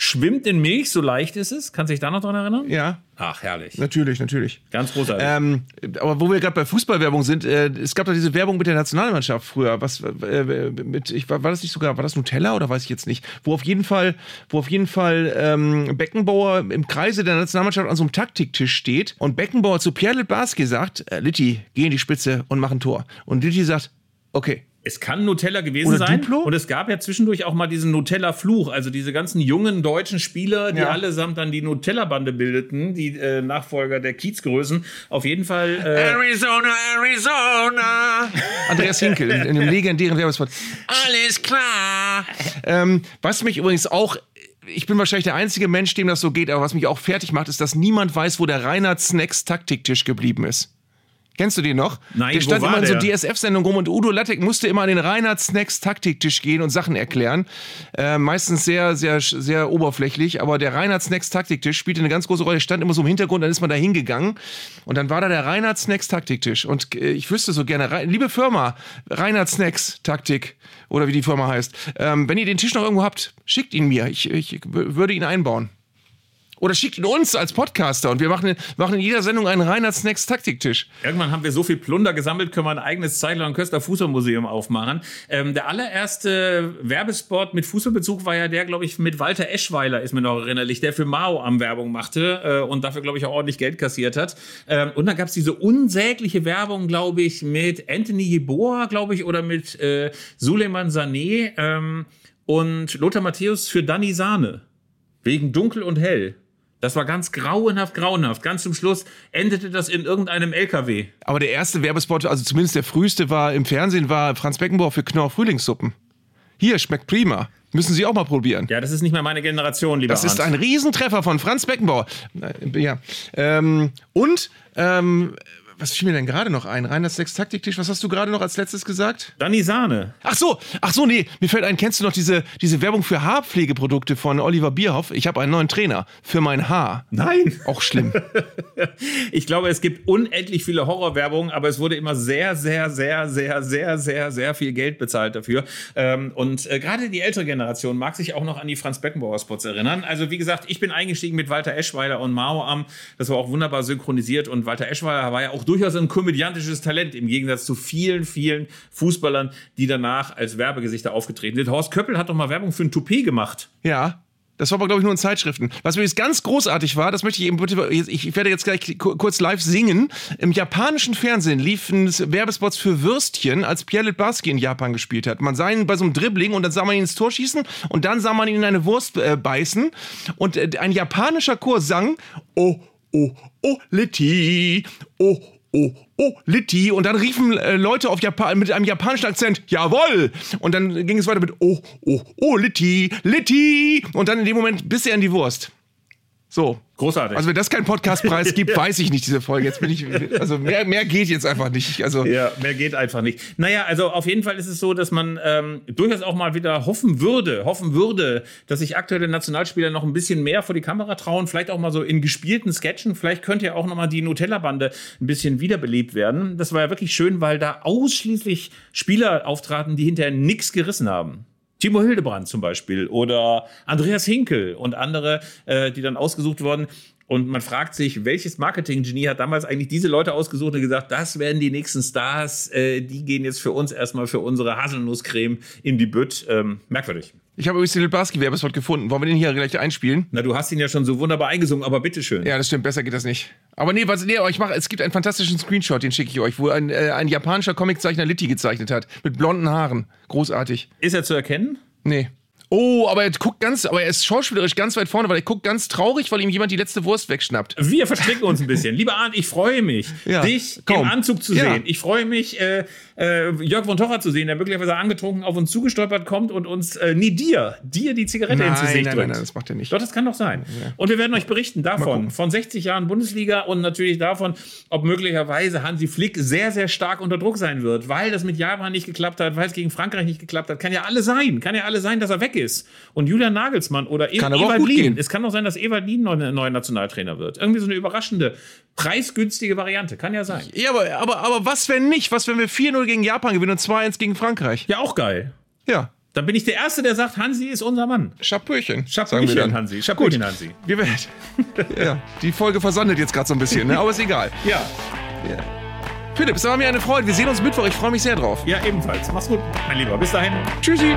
Schwimmt in Milch, so leicht ist es. Kannst du dich da noch dran erinnern? Ja, Ach, herrlich. natürlich, natürlich. Ganz großartig. Ähm, aber wo wir gerade bei Fußballwerbung sind, äh, es gab doch diese Werbung mit der Nationalmannschaft früher. Was äh, mit, ich, war war das nicht sogar, war das Nutella oder weiß ich jetzt nicht? Wo auf jeden Fall, wo auf jeden Fall ähm, Beckenbauer im Kreise der Nationalmannschaft an so einem Taktiktisch steht und Beckenbauer zu Pierre Litbarski sagt, äh, Litti, geh in die Spitze und mach ein Tor. Und Litti sagt, okay. Es kann Nutella gewesen Oder sein. Duplo? Und es gab ja zwischendurch auch mal diesen Nutella-Fluch. Also diese ganzen jungen deutschen Spieler, die Ja. allesamt dann die Nutella-Bande bildeten, die äh, Nachfolger der Kiezgrößen. Auf jeden Fall. Äh, Arizona, Arizona. Andreas Hinkel in, in dem legendären Werbespot. Alles klar. Ähm, was mich übrigens auch ich bin wahrscheinlich der einzige Mensch, dem das so geht, aber was mich auch fertig macht, ist, dass niemand weiß, wo der Reinhard Snacks Taktiktisch geblieben ist. Kennst du den noch? Nein, der stand immer in so? DSF-Sendungen rum und Udo Lattek musste immer an den Reinhard Snacks Taktiktisch gehen und Sachen erklären. Äh, meistens sehr, sehr, sehr oberflächlich, aber der Reinhard Snacks Taktiktisch spielte eine ganz große Rolle. Der stand immer so im Hintergrund, dann ist man da hingegangen und dann war da der Reinhard Snacks Taktiktisch. Und äh, ich wüsste so gerne, liebe Firma, Reinhard Snacks Taktik oder wie die Firma heißt, ähm, wenn ihr den Tisch noch irgendwo habt, schickt ihn mir. Ich, ich würde ihn einbauen. Oder schickt ihn uns als Podcaster und wir machen, machen in jeder Sendung einen Reinhard Snacks Taktiktisch. Irgendwann haben wir so viel Plunder gesammelt, können wir ein eigenes Zeitler und Köster Fußballmuseum aufmachen. Ähm, der allererste Werbespot mit Fußballbezug war ja der, glaube ich, mit Walter Eschweiler, ist mir noch erinnerlich, der für Mao am Werbung machte äh, und dafür, glaube ich, auch ordentlich Geld kassiert hat. Ähm, und dann gab es diese unsägliche Werbung, glaube ich, mit Anthony Jeboa, glaube ich, oder mit äh, Suleiman Sané ähm, und Lothar Matthäus für Danny Sahne. Wegen dunkel und hell. Das war ganz grauenhaft, grauenhaft. Ganz zum Schluss endete das in irgendeinem LKW. Aber der erste Werbespot, also zumindest der früheste war im Fernsehen, war Franz Beckenbauer für Knorr Frühlingssuppen. Hier, schmeckt prima. Müssen Sie auch mal probieren. Ja, das ist nicht mehr meine Generation, lieber Das ist Arndt. ein Riesentreffer von Franz Beckenbauer. Äh, Ja. Ähm, und, ähm, was fiel mir denn gerade noch ein? Reinhard Sechs Taktiktisch, was hast du gerade noch als letztes gesagt? Danny Sahne. Ach so, ach so, nee, mir fällt ein, kennst du noch diese, diese Werbung für Haarpflegeprodukte von Oliver Bierhoff? Ich habe einen neuen Trainer für mein Haar. Nein. Auch schlimm. Ich glaube, es gibt unendlich viele Horrorwerbungen, aber es wurde immer sehr, sehr, sehr, sehr, sehr, sehr, sehr viel Geld bezahlt dafür. Ähm, und äh, gerade die ältere Generation mag sich auch noch an die Franz Beckenbauer Spots erinnern. Also wie gesagt, ich bin eingestiegen mit Walter Eschweiler und Mao am. Das war auch wunderbar synchronisiert und Walter Eschweiler war ja auch durchaus ein komödiantisches Talent im Gegensatz zu vielen, vielen Fußballern, die danach als Werbegesichter aufgetreten sind. Horst Köppel hat doch mal Werbung für ein Toupet gemacht. Ja. Das war aber, glaube ich, nur in Zeitschriften. Was übrigens ganz großartig war, das möchte ich eben bitte, ich werde jetzt gleich ku- kurz live singen. Im japanischen Fernsehen liefen Werbespots für Würstchen, als Pierre Litbarski in Japan gespielt hat. Man sah ihn bei so einem Dribbling und dann sah man ihn ins Tor schießen und dann sah man ihn in eine Wurst äh, beißen. Und äh, ein japanischer Chor sang, oh, oh, oh, Litti, oh, oh, oh, Litti. Und dann riefen äh, Leute auf Japan mit einem japanischen Akzent, jawoll. Und dann ging es weiter mit, oh, oh, oh, Litti, Litti. Und dann in dem Moment bis er in die Wurst. So. Großartig. Also wenn das keinen Podcastpreis gibt, weiß ich nicht, diese Folge. Jetzt bin ich, also mehr, mehr geht jetzt einfach nicht. Also Ja, mehr geht einfach nicht. Naja, also auf jeden Fall ist es so, dass man ähm, durchaus auch mal wieder hoffen würde, hoffen würde, dass sich aktuelle Nationalspieler noch ein bisschen mehr vor die Kamera trauen, vielleicht auch mal so in gespielten Sketchen. Vielleicht könnte ja auch noch mal die Nutella-Bande ein bisschen wiederbelebt werden. Das war ja wirklich schön, weil da ausschließlich Spieler auftraten, die hinterher nichts gerissen haben. Timo Hildebrand zum Beispiel oder Andreas Hinkel und andere, äh, die dann ausgesucht wurden. Und man fragt sich, welches Marketing-Genie hat damals eigentlich diese Leute ausgesucht und gesagt, das werden die nächsten Stars, äh, die gehen jetzt für uns erstmal für unsere Haselnusscreme in die Bütt. Ähm, merkwürdig. Ich habe übrigens den Litbarski-Werbespot gefunden. Wollen wir den hier gleich einspielen? Na, du hast ihn ja schon so wunderbar eingesungen, aber bitteschön. Ja, das stimmt, besser geht das nicht. Aber nee, was, nee, aber ich mache, es gibt einen fantastischen Screenshot, den schicke ich euch, wo ein, äh, ein japanischer Comiczeichner Litti gezeichnet hat. Mit blonden Haaren. Großartig. Ist er zu erkennen? Nee. Oh, aber er guckt ganz, aber er ist schauspielerisch ganz weit vorne, weil er guckt ganz traurig, weil ihm jemand die letzte Wurst wegschnappt. Wir verstricken uns ein bisschen. Lieber Arndt, ich freue mich, Ja, dich komm. im Anzug zu Ja. sehen. Ich freue mich, äh, äh, Jörg von Torra zu sehen, der möglicherweise angetrunken auf uns zugestolpert kommt und uns, äh, nee, dir, dir die Zigarette ins Nein, Gesicht nein, drückt. nein, nein, das macht er nicht. Doch, das kann doch sein. Und wir werden euch berichten davon, von 60 Jahren Bundesliga und natürlich davon, ob möglicherweise Hansi Flick sehr, sehr stark unter Druck sein wird, weil das mit Japan nicht geklappt hat, weil es gegen Frankreich nicht geklappt hat. Kann ja alle sein. Kann ja alle sein, dass er weg ist. Und Julian Nagelsmann oder e Ewald Lien. Es kann auch sein, dass Ewald Lien neu- neuer Nationaltrainer wird. Irgendwie so eine überraschende, preisgünstige Variante. Kann ja sein. Ja, aber, aber, aber was, wenn nicht? Was, wenn wir 4-0 gegen Japan gewinnen und 2-1 gegen Frankreich? Ja, auch geil. Ja. Dann bin ich der Erste, der sagt, Hansi ist unser Mann. Schapöchen. Schapöchen, Hansi. Schapöchen, Hansi. Wir werden. ja, die Folge versandet jetzt gerade so ein bisschen, ne? aber ist egal. Ja. Philipp, es war mir eine Freude. Wir sehen uns Mittwoch. Ich freue mich sehr drauf. Ja, ebenfalls. Mach's gut, mein Lieber. Bis dahin. Tschüssi.